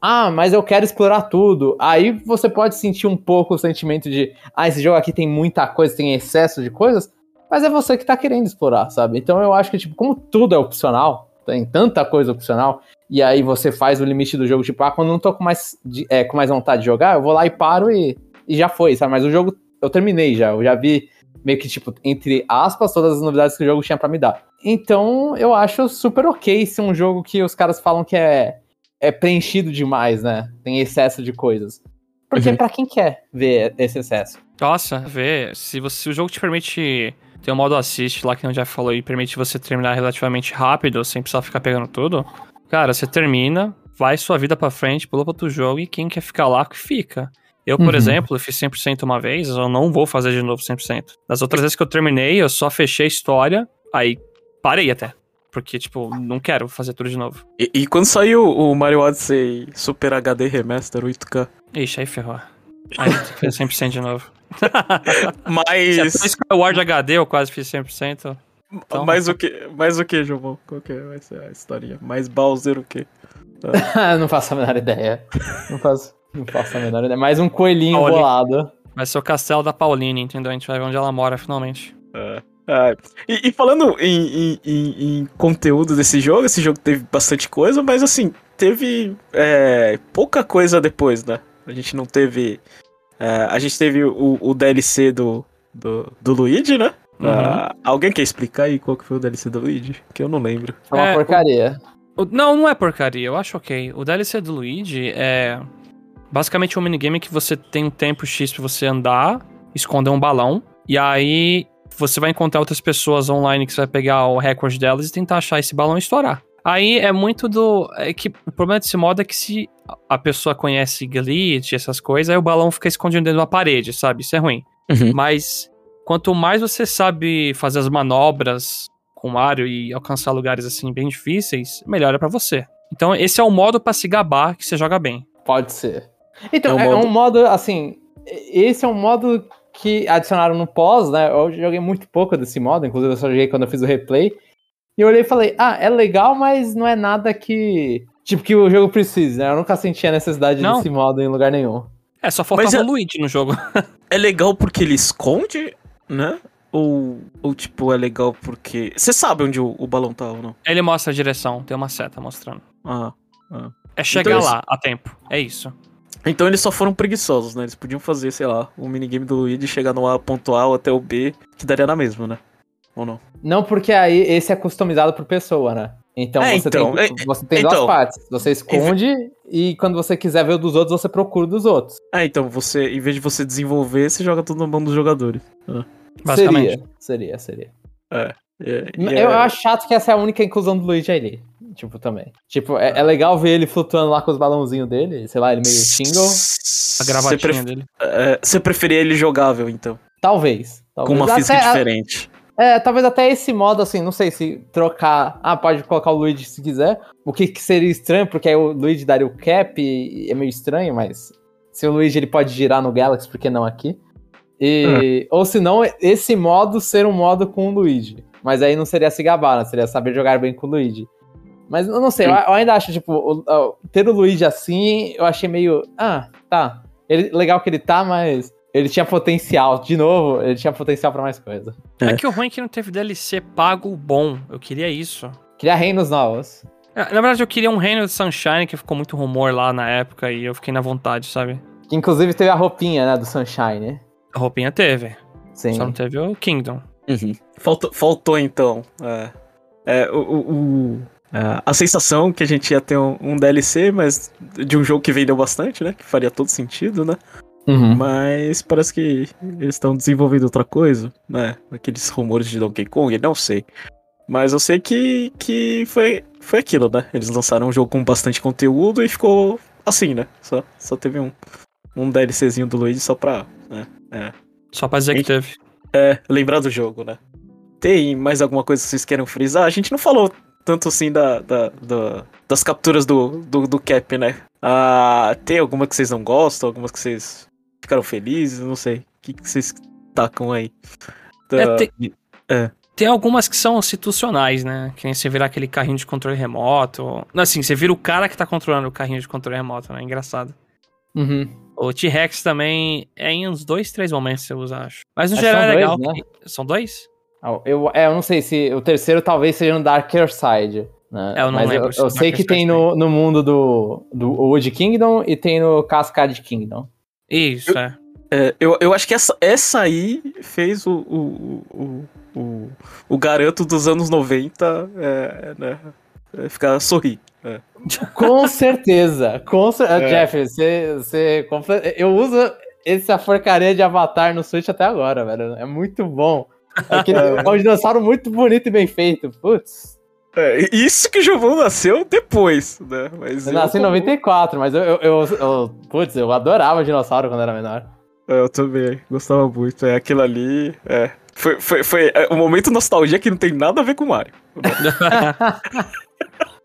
Speaker 3: Ah, mas eu quero explorar tudo. Aí você pode sentir um pouco o sentimento de, ah, esse jogo aqui tem muita coisa, tem excesso de coisas, mas é você que tá querendo explorar, sabe? Então eu acho que, tipo, como tudo é opcional, tem tanta coisa opcional, e aí você faz o limite do jogo, tipo, ah, quando eu não tô com mais, de- é, com mais vontade de jogar, eu vou lá e paro e, e já foi, sabe? Mas o jogo eu terminei já, eu já vi meio que, tipo, entre aspas, todas as novidades que o jogo tinha pra me dar. Então eu acho super ok ser um jogo que os caras falam que é é preenchido demais, né? Tem excesso de coisas. Porque
Speaker 1: Uhum.
Speaker 3: pra quem quer ver esse excesso?
Speaker 2: Nossa, vê, se, você, se o jogo te permite ter um modo assist lá que não já falou e permite você terminar relativamente rápido, sem precisar ficar pegando tudo, cara, você termina, vai sua vida pra frente, pula pra outro jogo e quem quer ficar lá, que fica. Eu, por
Speaker 3: Uhum.
Speaker 2: exemplo, fiz 100% uma vez, eu não vou fazer de novo 100%. Das outras vezes que eu terminei, eu só fechei a história, aí parei até. Porque, tipo, não quero fazer tudo de novo.
Speaker 1: E, e quando saiu o Mario Odyssey Super HD Remaster 8K?
Speaker 2: Ixi, aí ferrou. Aí fazer 100% de novo.
Speaker 1: Mas...
Speaker 2: Se até Skyward HD eu quase fiz 100%. Então-
Speaker 1: mais o que, mais o que, Jomon? Qual que vai ser a historinha? Mais Bowser o quê?
Speaker 3: não faço a menor ideia. Não faço, não faço a menor ideia. Mais um coelhinho bolado.
Speaker 2: Vai ser o castelo da Pauline, entendeu? A gente vai ver onde ela mora finalmente.
Speaker 1: Ah, e, e falando em, em- em- em conteúdo desse jogo, esse jogo teve bastante coisa, mas assim, teve é, pouca coisa depois, né? A gente não teve. é, a gente teve o, o DLC do, do, do Luigi, né?
Speaker 2: Uhum.
Speaker 1: Ah, alguém quer explicar aí qual que foi o DLC do Luigi? Que eu não lembro.
Speaker 3: É uma porcaria.
Speaker 2: O- não, não é porcaria, eu acho ok. O DLC do Luigi é basicamente um minigame que você tem um tempo X pra você andar, esconder um balão, e aí você vai encontrar outras pessoas online que você vai pegar o recorde delas e tentar achar esse balão e estourar. Aí é muito do. É que o problema desse modo é que se a pessoa conhece glitch, essas coisas, aí o balão fica escondido dentro da parede, sabe? Isso é ruim.
Speaker 1: Uhum.
Speaker 2: Mas quanto mais você sabe fazer as manobras com o Mario e alcançar lugares assim bem difíceis, melhor é pra você. Então esse é o modo pra se gabar que você joga bem.
Speaker 3: Pode ser. Então,
Speaker 1: É
Speaker 3: é
Speaker 1: um
Speaker 3: um,
Speaker 1: modo-
Speaker 3: modo, assim. Esse é um modo que adicionaram no pós, né? Eu joguei muito pouco desse modo, inclusive eu só joguei quando eu fiz o replay. E eu olhei e falei, ah, é legal, mas não é nada que. Tipo, que o jogo precise, né? Eu nunca senti a necessidade
Speaker 2: Não.
Speaker 3: desse modo em lugar nenhum.
Speaker 2: É, só faltava
Speaker 1: Mas é-
Speaker 2: o Luigi no jogo.
Speaker 1: É legal porque ele esconde, né? Ou, ou tipo, é legal porque. Você sabe onde o, o balão tá ou não?
Speaker 2: Ele mostra a direção, tem uma seta mostrando.
Speaker 1: Ah.
Speaker 2: É chegar
Speaker 1: Então
Speaker 2: lá a tempo. É isso.
Speaker 1: Então eles só foram preguiçosos, né? Eles podiam fazer, sei lá, o minigame do Luigi chegar no A ponto A até o B, que daria na mesma, né? Ou não?
Speaker 3: Não, porque aí esse é customizado por pessoa, né? Então,
Speaker 1: É,
Speaker 3: você,
Speaker 1: então,
Speaker 3: tem,
Speaker 1: é-
Speaker 3: você tem
Speaker 1: então.
Speaker 3: duas partes. Você esconde e quando você quiser ver o dos outros, você procura o dos outros.
Speaker 1: Ah, então você, em vez de você desenvolver, você joga tudo na mão dos jogadores.
Speaker 2: Basicamente.
Speaker 3: Seria, seria, seria.
Speaker 1: É, é,
Speaker 3: Eu,
Speaker 1: é-
Speaker 3: eu acho chato que essa é a única inclusão do Luigi ali. Tipo, também. Tipo, é, é legal ver ele flutuando lá com os balãozinhos dele, sei lá, ele meio single.
Speaker 2: A
Speaker 1: Você
Speaker 2: gravatinha
Speaker 1: pref-
Speaker 2: dele.
Speaker 1: é, Você preferia ele jogável, então?
Speaker 3: Talvez.
Speaker 1: Com
Speaker 3: talvez.
Speaker 1: uma física
Speaker 3: Até-
Speaker 1: diferente.
Speaker 3: É, talvez até esse modo, assim, não sei se trocar. Ah, pode colocar o Luigi se quiser. O que, que seria estranho, porque aí o Luigi daria o cap e é meio estranho, mas. Se o Luigi ele pode girar no Galaxy, por que não aqui? E, Ou se não, esse modo ser um modo com o Luigi. Mas aí não seria se gabar, né? Seria saber jogar bem com o Luigi. Mas eu não sei, eu, eu ainda acho, tipo, o- o- ter o Luigi assim, eu achei meio. Ah, tá. Ele, legal que ele tá, mas. Ele tinha potencial. De novo, ele tinha potencial pra mais coisa.
Speaker 1: É.
Speaker 2: É que o ruim é que não teve DLC pago bom. Eu queria isso.
Speaker 3: Queria reinos novos.
Speaker 2: É, Na verdade, eu queria um Reino de Sunshine, que ficou muito rumor lá na época, e eu fiquei na vontade, sabe?
Speaker 3: Que inclusive teve a roupinha, né, do Sunshine.
Speaker 2: A roupinha teve.
Speaker 3: Sim.
Speaker 2: Só não teve o Kingdom.
Speaker 1: Faltou, faltou então. É, é, o, o- é, a sensação que a gente ia ter um, um DLC, mas de um jogo que vendeu bastante, né? Que faria todo sentido, né?
Speaker 3: Uhum.
Speaker 1: Mas parece que eles estão desenvolvendo outra coisa, né? Aqueles rumores de Donkey Kong, não sei. Mas eu sei que, que foi, foi aquilo, né? Eles lançaram um jogo com bastante conteúdo e ficou assim, né? Só, só teve um, um DLCzinho do Luigi só pra né? é,
Speaker 2: Só pra dizer que teve.
Speaker 1: é, lembrar do jogo, né? Tem mais alguma coisa que vocês querem frisar? A gente não falou tanto assim da, da- da- das capturas do, do, do Cap, né? Ah, tem alguma que vocês não gostam? Algumas que vocês ficaram felizes? Não sei. O que, que vocês tacam aí? Da-
Speaker 2: É, tem-
Speaker 1: É.
Speaker 2: Tem algumas que são institucionais, né? Que nem você virar aquele carrinho de controle remoto. Não, assim, você vira o cara que tá controlando o carrinho de controle remoto, né? Engraçado.
Speaker 3: Uhum.
Speaker 2: O T-Rex também é em uns dois, três momentos você usa, acho. Mas no
Speaker 3: Acho
Speaker 2: geral é legal.
Speaker 3: dois, né?
Speaker 2: São dois?
Speaker 3: Eu, é, eu não sei se o terceiro talvez seja no Darker Side. Né?
Speaker 2: É, eu não
Speaker 3: Mas
Speaker 2: lembro
Speaker 3: eu, eu
Speaker 2: no
Speaker 3: sei que tem no, no mundo do, do Wood Kingdom e tem no Cascade Kingdom.
Speaker 2: Isso, é.
Speaker 1: É, eu, eu acho que essa, essa aí fez o, o, o, o, o garoto dos anos 90 é, né, é, ficar sorrir. É.
Speaker 3: Com certeza. Com cer
Speaker 1: É.
Speaker 3: Jeff, você, você. Eu uso essa porcaria de avatar no Switch até agora, velho. É muito bom. Aquele, é um dinossauro muito bonito e bem feito. Putz.
Speaker 1: É, isso que o Giovanni nasceu depois, né? Mas
Speaker 3: Eu nasci em
Speaker 1: como-
Speaker 3: 94, mas eu, eu, eu, eu- Putz, eu adorava dinossauro quando era menor.
Speaker 1: É, Eu também, gostava muito. É aquilo ali. É. Foi, foi, foi é, um momento nostalgia que não tem nada a ver com o Mario.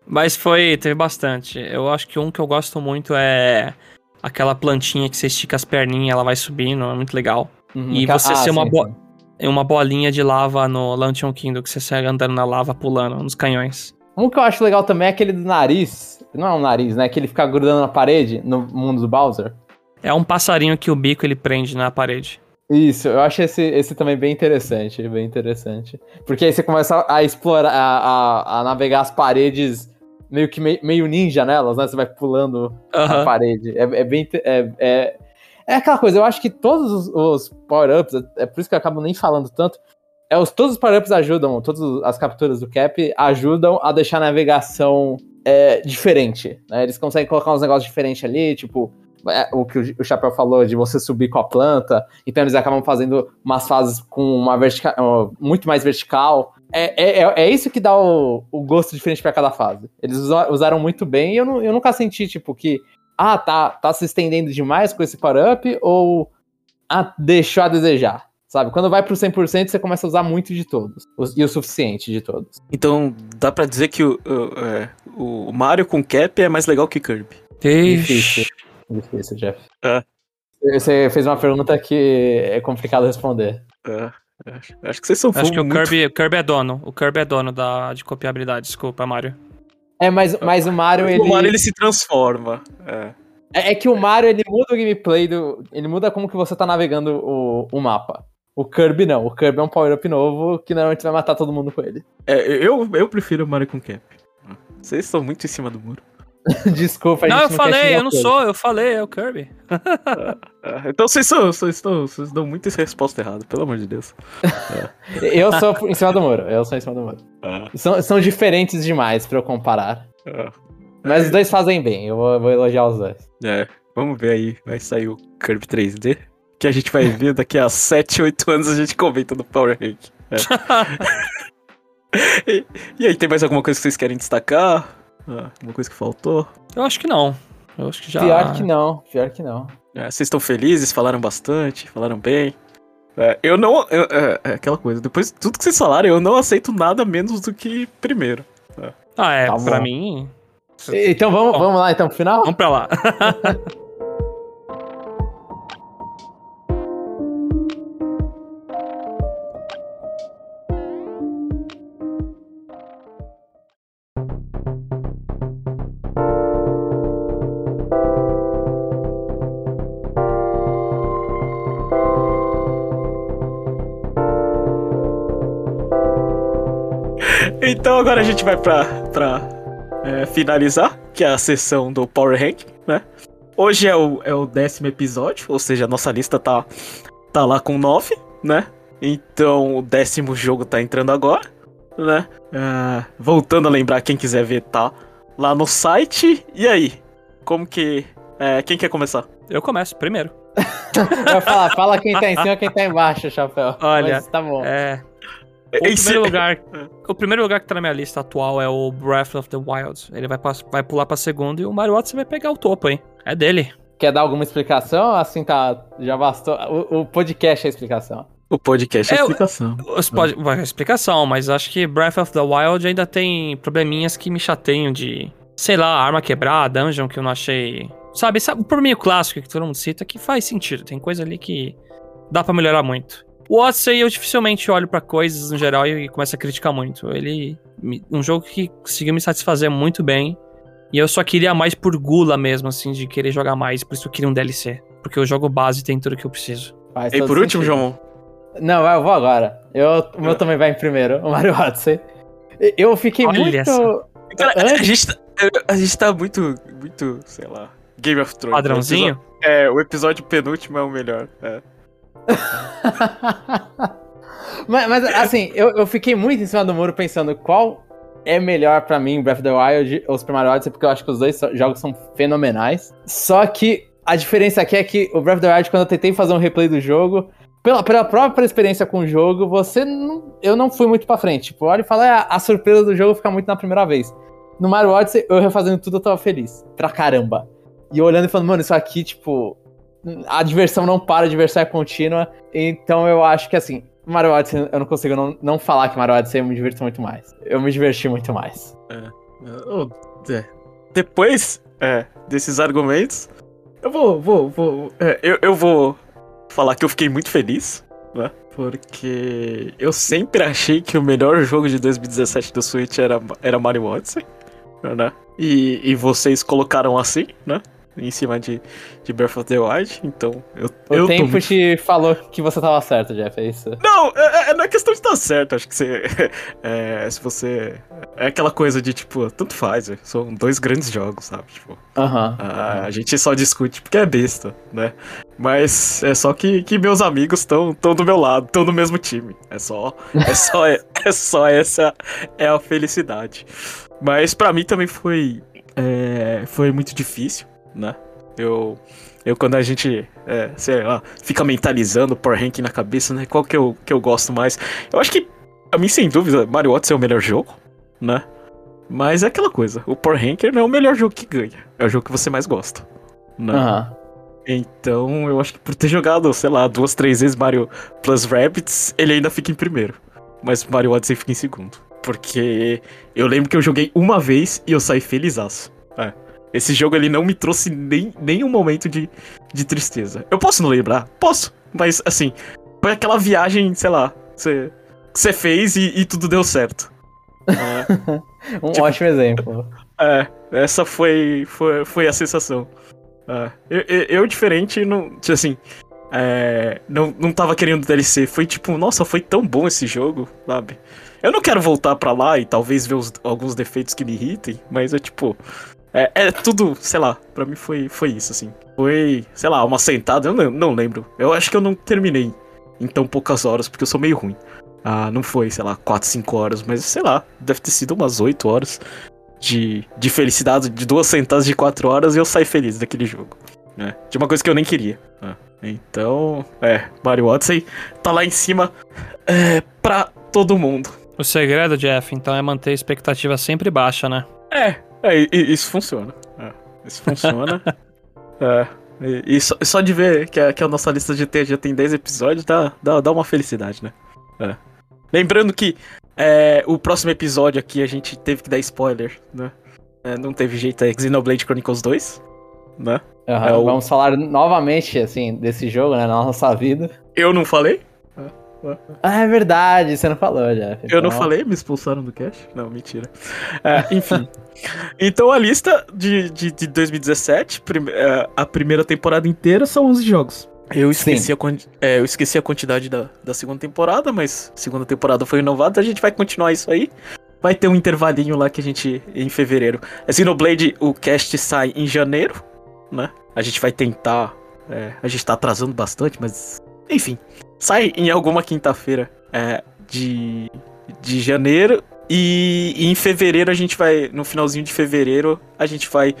Speaker 2: Mas foi, teve bastante. Eu acho que um que eu gosto muito é aquela plantinha que você estica as perninhas, ela vai subindo, é muito legal.
Speaker 3: Uhum,
Speaker 2: E você
Speaker 3: ah,
Speaker 2: ser uma
Speaker 3: sim,
Speaker 2: boa-
Speaker 3: sim.
Speaker 2: Uma bolinha de lava no Lantern Kingdom, que você segue andando na lava, pulando nos canhões.
Speaker 3: Um que eu acho legal também é aquele do nariz. Não é um nariz, né? Que ele fica grudando na parede no mundo do Bowser.
Speaker 2: É um passarinho que o bico ele prende na parede.
Speaker 3: Isso, eu acho esse, esse também bem interessante, bem interessante. Porque aí você começa a explorar, a, a, a navegar as paredes meio que meio, ninja nelas, né? Você vai pulando a
Speaker 2: Aham.
Speaker 3: parede. É, é bem. É, é, é aquela coisa, eu acho que todos os, os power-ups, é por isso que eu acabo nem falando tanto. É, os, todos os power-ups ajudam, todas as capturas do Cap ajudam a deixar a navegação é, diferente. Né? Eles conseguem colocar uns negócios diferentes ali, tipo. é, o que o, o Chapéu falou de você subir com a planta, então eles acabam fazendo umas fases com uma vertical, muito mais vertical, é, é, é isso que dá o, o gosto diferente pra cada fase. Eles usa- usaram muito bem e eu, eu nunca senti, tipo, que. Ah, tá, tá se estendendo demais com esse power-up ou. Ah, deixou a desejar. Sabe? Quando vai pro 100%, você começa a usar muito de todos. os- E o suficiente de todos.
Speaker 1: Então, dá pra dizer que o, o, é, o Mario com Cap é mais legal que Kirby.
Speaker 3: Difícil. Difícil, Jeff.
Speaker 1: É.
Speaker 3: Você fez uma pergunta que é complicado responder.
Speaker 1: É, acho, acho que vocês são
Speaker 2: Acho que o
Speaker 1: muito-
Speaker 2: Kirby, o Kirby é dono. O Kirby é dono da, de copiabilidade, desculpa, Mario.
Speaker 3: É, mas, mas o Mario, ele.
Speaker 1: O Mario ele se transforma. É.
Speaker 3: É é que o Mario, ele muda o gameplay do. Ele muda como que você tá navegando o, o mapa. O Kirby não. O Kirby é um power-up novo que normalmente vai matar todo mundo com ele.
Speaker 1: É, eu, eu prefiro o Mario com Cap. Vocês estão muito em cima do muro.
Speaker 3: Desculpa, a
Speaker 2: não,
Speaker 3: gente
Speaker 2: eu
Speaker 3: quer
Speaker 2: falei, eu não
Speaker 3: Kirby.
Speaker 2: sou, eu falei, é o Kirby.
Speaker 1: É, então vocês são, vocês estão, vocês dão muita resposta errada, pelo amor de Deus.
Speaker 3: Eu sou em cima do muro. Eu sou em cima do muro.
Speaker 1: Ah,
Speaker 3: São, são diferentes demais pra eu comparar.
Speaker 1: ah.
Speaker 3: Mas os dois fazem bem. Eu vou, vou elogiar os dois.
Speaker 1: É, vamos ver aí, vai sair o Kirby 3D. Que a gente vai ver daqui a 7, 8 anos a gente comenta no Power Rank. É. e, e aí, tem mais alguma coisa que vocês querem destacar? Ah, alguma coisa que faltou?
Speaker 2: Eu acho que não. Eu acho que já.
Speaker 3: Pior que não. Pior que não.
Speaker 1: É, vocês estão felizes? Falaram bastante? Falaram bem? É, eu não. eu- é, é aquela coisa, depois de tudo que vocês falaram, eu não aceito nada menos do que primeiro.
Speaker 2: Ah, é,
Speaker 3: Tá bom.
Speaker 2: pra mim.
Speaker 3: Então vamos, vamos lá então pro final?
Speaker 2: Vamos pra lá.
Speaker 1: Então agora a gente vai pra, pra é, finalizar, que é a sessão do Power Rank, né? Hoje é o, é o décimo episódio, ou seja, a nossa lista tá, tá lá com nove, né? Então o décimo jogo tá entrando agora, né? Ah, voltando a lembrar, quem quiser ver, tá lá no site. E aí? Como que. é, quem quer começar?
Speaker 2: Eu começo primeiro.
Speaker 3: Vai falar, fala quem tá em cima e quem tá embaixo, chapéu.
Speaker 2: Olha,
Speaker 3: Mas tá bom.
Speaker 2: É. O
Speaker 1: Esse-
Speaker 2: primeiro lugar. O primeiro lugar que tá na minha lista atual é o Breath of the Wild. Ele vai, pass- vai pular pra segundo e o Mario Odyssey vai pegar o topo, hein? É dele.
Speaker 3: Quer dar alguma explicação? Assim tá. Já bastou. O, o podcast é a explicação.
Speaker 1: O podcast é a
Speaker 2: É, eu-
Speaker 1: explicação.
Speaker 2: Você pode. Vai, explicação, mas acho que Breath of the Wild ainda tem probleminhas que me chateiam de. Sei lá, arma quebrada, dungeon que eu não achei. Sabe, sabe o clássico que todo mundo cita que faz sentido. Tem coisa ali que dá pra melhorar muito. O Odyssey eu dificilmente olho pra coisas no geral e começo a criticar muito. Ele. Um jogo que conseguiu me satisfazer muito bem. E eu só queria mais por gula mesmo, assim, de querer jogar mais. Por isso eu queria um DLC. Porque o jogo base tem tudo que eu preciso.
Speaker 3: Faz
Speaker 1: E por último,
Speaker 3: sentido.
Speaker 1: João.
Speaker 3: Não, eu vou agora. Eu, o meu
Speaker 1: Ah.
Speaker 3: também vai em primeiro, o Mario Odyssey. Eu fiquei
Speaker 2: Olha
Speaker 3: muito.
Speaker 2: só.
Speaker 1: Cara, a gente, tá, a gente tá muito, muito, sei lá, Game of Thrones.
Speaker 2: Padrãozinho?
Speaker 1: É, o episódio penúltimo é o melhor. É.
Speaker 3: mas, mas, assim, eu, eu fiquei muito em cima do muro pensando qual é melhor pra mim, Breath of the Wild ou Super Mario Odyssey, porque eu acho que os dois jogos são fenomenais. Só que a diferença aqui é que o Breath of the Wild, quando eu tentei fazer um replay do jogo, pela, pela própria experiência com o jogo, você não, eu não fui muito pra frente. Tipo, olha e fala, "Ah, a surpresa do jogo fica muito na primeira vez. No Mario Odyssey, eu refazendo tudo, eu tava feliz. Pra caramba. E olhando e falando, mano, isso aqui, tipo, a diversão não para, a diversão é contínua. Então eu acho que assim, Mario Odyssey, eu não consigo não, não falar que Mario Odyssey eu me divirto muito mais. Eu me diverti muito mais.
Speaker 1: Oh, é. Depois é, desses argumentos, eu vou, vou, vou, é, eu, eu vou falar que eu fiquei muito feliz, né? Porque eu sempre achei que o melhor jogo de 2017 do Switch era, era Mario Odyssey, né? E, e vocês colocaram assim, né? Em cima de, de Breath of the Wild, então eu,
Speaker 3: O
Speaker 1: eu
Speaker 3: tempo
Speaker 1: muito
Speaker 3: te falou que você tava certo, Jeff, é isso.
Speaker 1: Não, é, é- não é questão de estar certo. Acho que você. É, se você. É aquela coisa de, tipo, tanto faz. é, São dois grandes jogos, sabe? Tipo,
Speaker 3: Aham.
Speaker 1: a, a gente só discute porque é besta, né? Mas é só que, que meus amigos estão tão do meu lado, estão no mesmo time. É só. É só, é, só essa é a felicidade. Mas pra mim também foi. é, foi muito difícil, né? Eu. Eu, quando a gente, é, sei lá, fica mentalizando o Power Ranking na cabeça, né? Qual que eu, que eu gosto mais? Eu acho que a mim, sem dúvida, Mario Odyssey é o melhor jogo, né? Mas é aquela coisa, o Power Ranker não é o melhor jogo que ganha. É o jogo que você mais gosta. Né?
Speaker 3: Aham.
Speaker 1: Então, eu acho que por ter jogado, sei lá, duas, três vezes Mario Plus Rabbids, ele ainda fica em primeiro. Mas Mario Odyssey fica em segundo. Porque eu lembro que eu joguei uma vez e eu saí felizaço. É. Esse jogo ele não me trouxe nem, nem um momento de, de tristeza. Eu posso não lembrar? Posso. Mas, assim, foi aquela viagem, sei lá, que você fez e, e tudo deu certo. É.
Speaker 3: Um
Speaker 1: Tipo-
Speaker 3: ótimo exemplo.
Speaker 1: É, essa foi, foi, foi a sensação. É, eu, eu, diferente, não, tipo assim, é, não, não tava querendo DLC. Foi tipo, nossa, foi tão bom esse jogo, sabe? Eu não quero voltar pra lá e talvez ver os- alguns defeitos que me irritem, mas é tipo. É, é tudo, sei lá, pra mim foi, foi isso, assim. Foi, sei lá, uma sentada, eu não, não lembro. Eu acho que eu não terminei em tão poucas horas, porque eu sou meio ruim. Ah, não foi, sei lá, 4, 5 horas, mas sei lá, deve ter sido umas 8 horas de, de felicidade, de duas sentadas de 4 horas e eu saí feliz daquele jogo. Né? De uma coisa que eu nem queria. né? Então, é, Mario Odyssey tá lá em cima é, pra todo mundo.
Speaker 2: O segredo, Jeff, então, é manter a expectativa sempre baixa, né?
Speaker 1: É, é, isso funciona. É, isso funciona. é, e, e só, só de ver que a, que a nossa lista de T já tem 10 episódios dá, dá, dá uma felicidade, né? É. Lembrando que é, o próximo episódio aqui a gente teve que dar spoiler, né? É, não teve jeito, é Xenoblade Chronicles 2, né? É o-
Speaker 3: Vamos falar novamente, assim, desse jogo, né, na nossa vida.
Speaker 1: Eu não falei?
Speaker 3: Ah, é verdade, você não falou, Jeff.
Speaker 1: Eu não
Speaker 3: Então,
Speaker 1: falei? Me expulsaram do cast? Não, mentira. É, enfim. então a lista de, de, de 2017, prim- é, a primeira temporada inteira são 11 jogos. Eu esqueci,
Speaker 3: Sim.
Speaker 1: a, é, eu esqueci a quantidade da, da segunda temporada, mas a segunda temporada foi renovada, a gente vai continuar isso aí. Vai ter um intervalinho lá que a gente. em fevereiro. A Xenoblade, o cast sai em janeiro, né? A gente vai tentar. é, a gente tá atrasando bastante, mas. Enfim. Sai em alguma quinta-feira é, de, de janeiro. E, e em fevereiro a gente vai. No finalzinho de fevereiro, a gente vai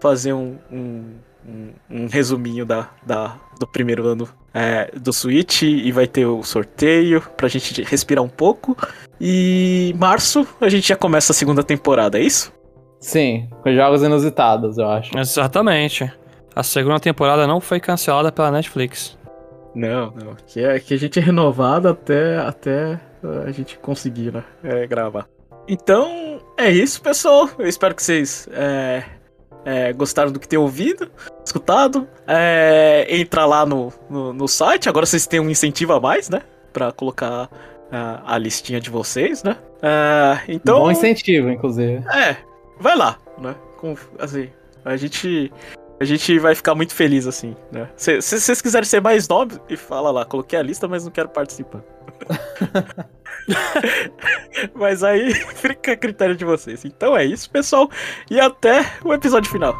Speaker 1: fazer um, um, um- um resuminho da, da, do primeiro ano é, do Switch. E vai ter o sorteio pra gente respirar um pouco. E março a gente já começa a segunda temporada, é isso?
Speaker 3: Sim, com jogos inusitados, eu acho.
Speaker 2: Exatamente. A segunda temporada não foi cancelada pela Netflix.
Speaker 1: Não, não. Que, é, que a gente é renovado até, até a gente conseguir, né? é, gravar. Então, é isso, pessoal. Eu espero que vocês é, é, gostaram do que tem ouvido, escutado. É, entra lá no, no, no site. Agora vocês têm um incentivo a mais, né? Pra colocar ah, a listinha de vocês, né? Ah, então.
Speaker 3: Bom incentivo, inclusive.
Speaker 1: É, vai lá, né? Com, assim, a gente. A gente vai ficar muito feliz, assim, né? Se, se vocês quiserem ser mais nomes, e fala lá, coloquei a lista, mas não quero participar. mas aí fica a critério de vocês. Então é isso, pessoal. E até o episódio final.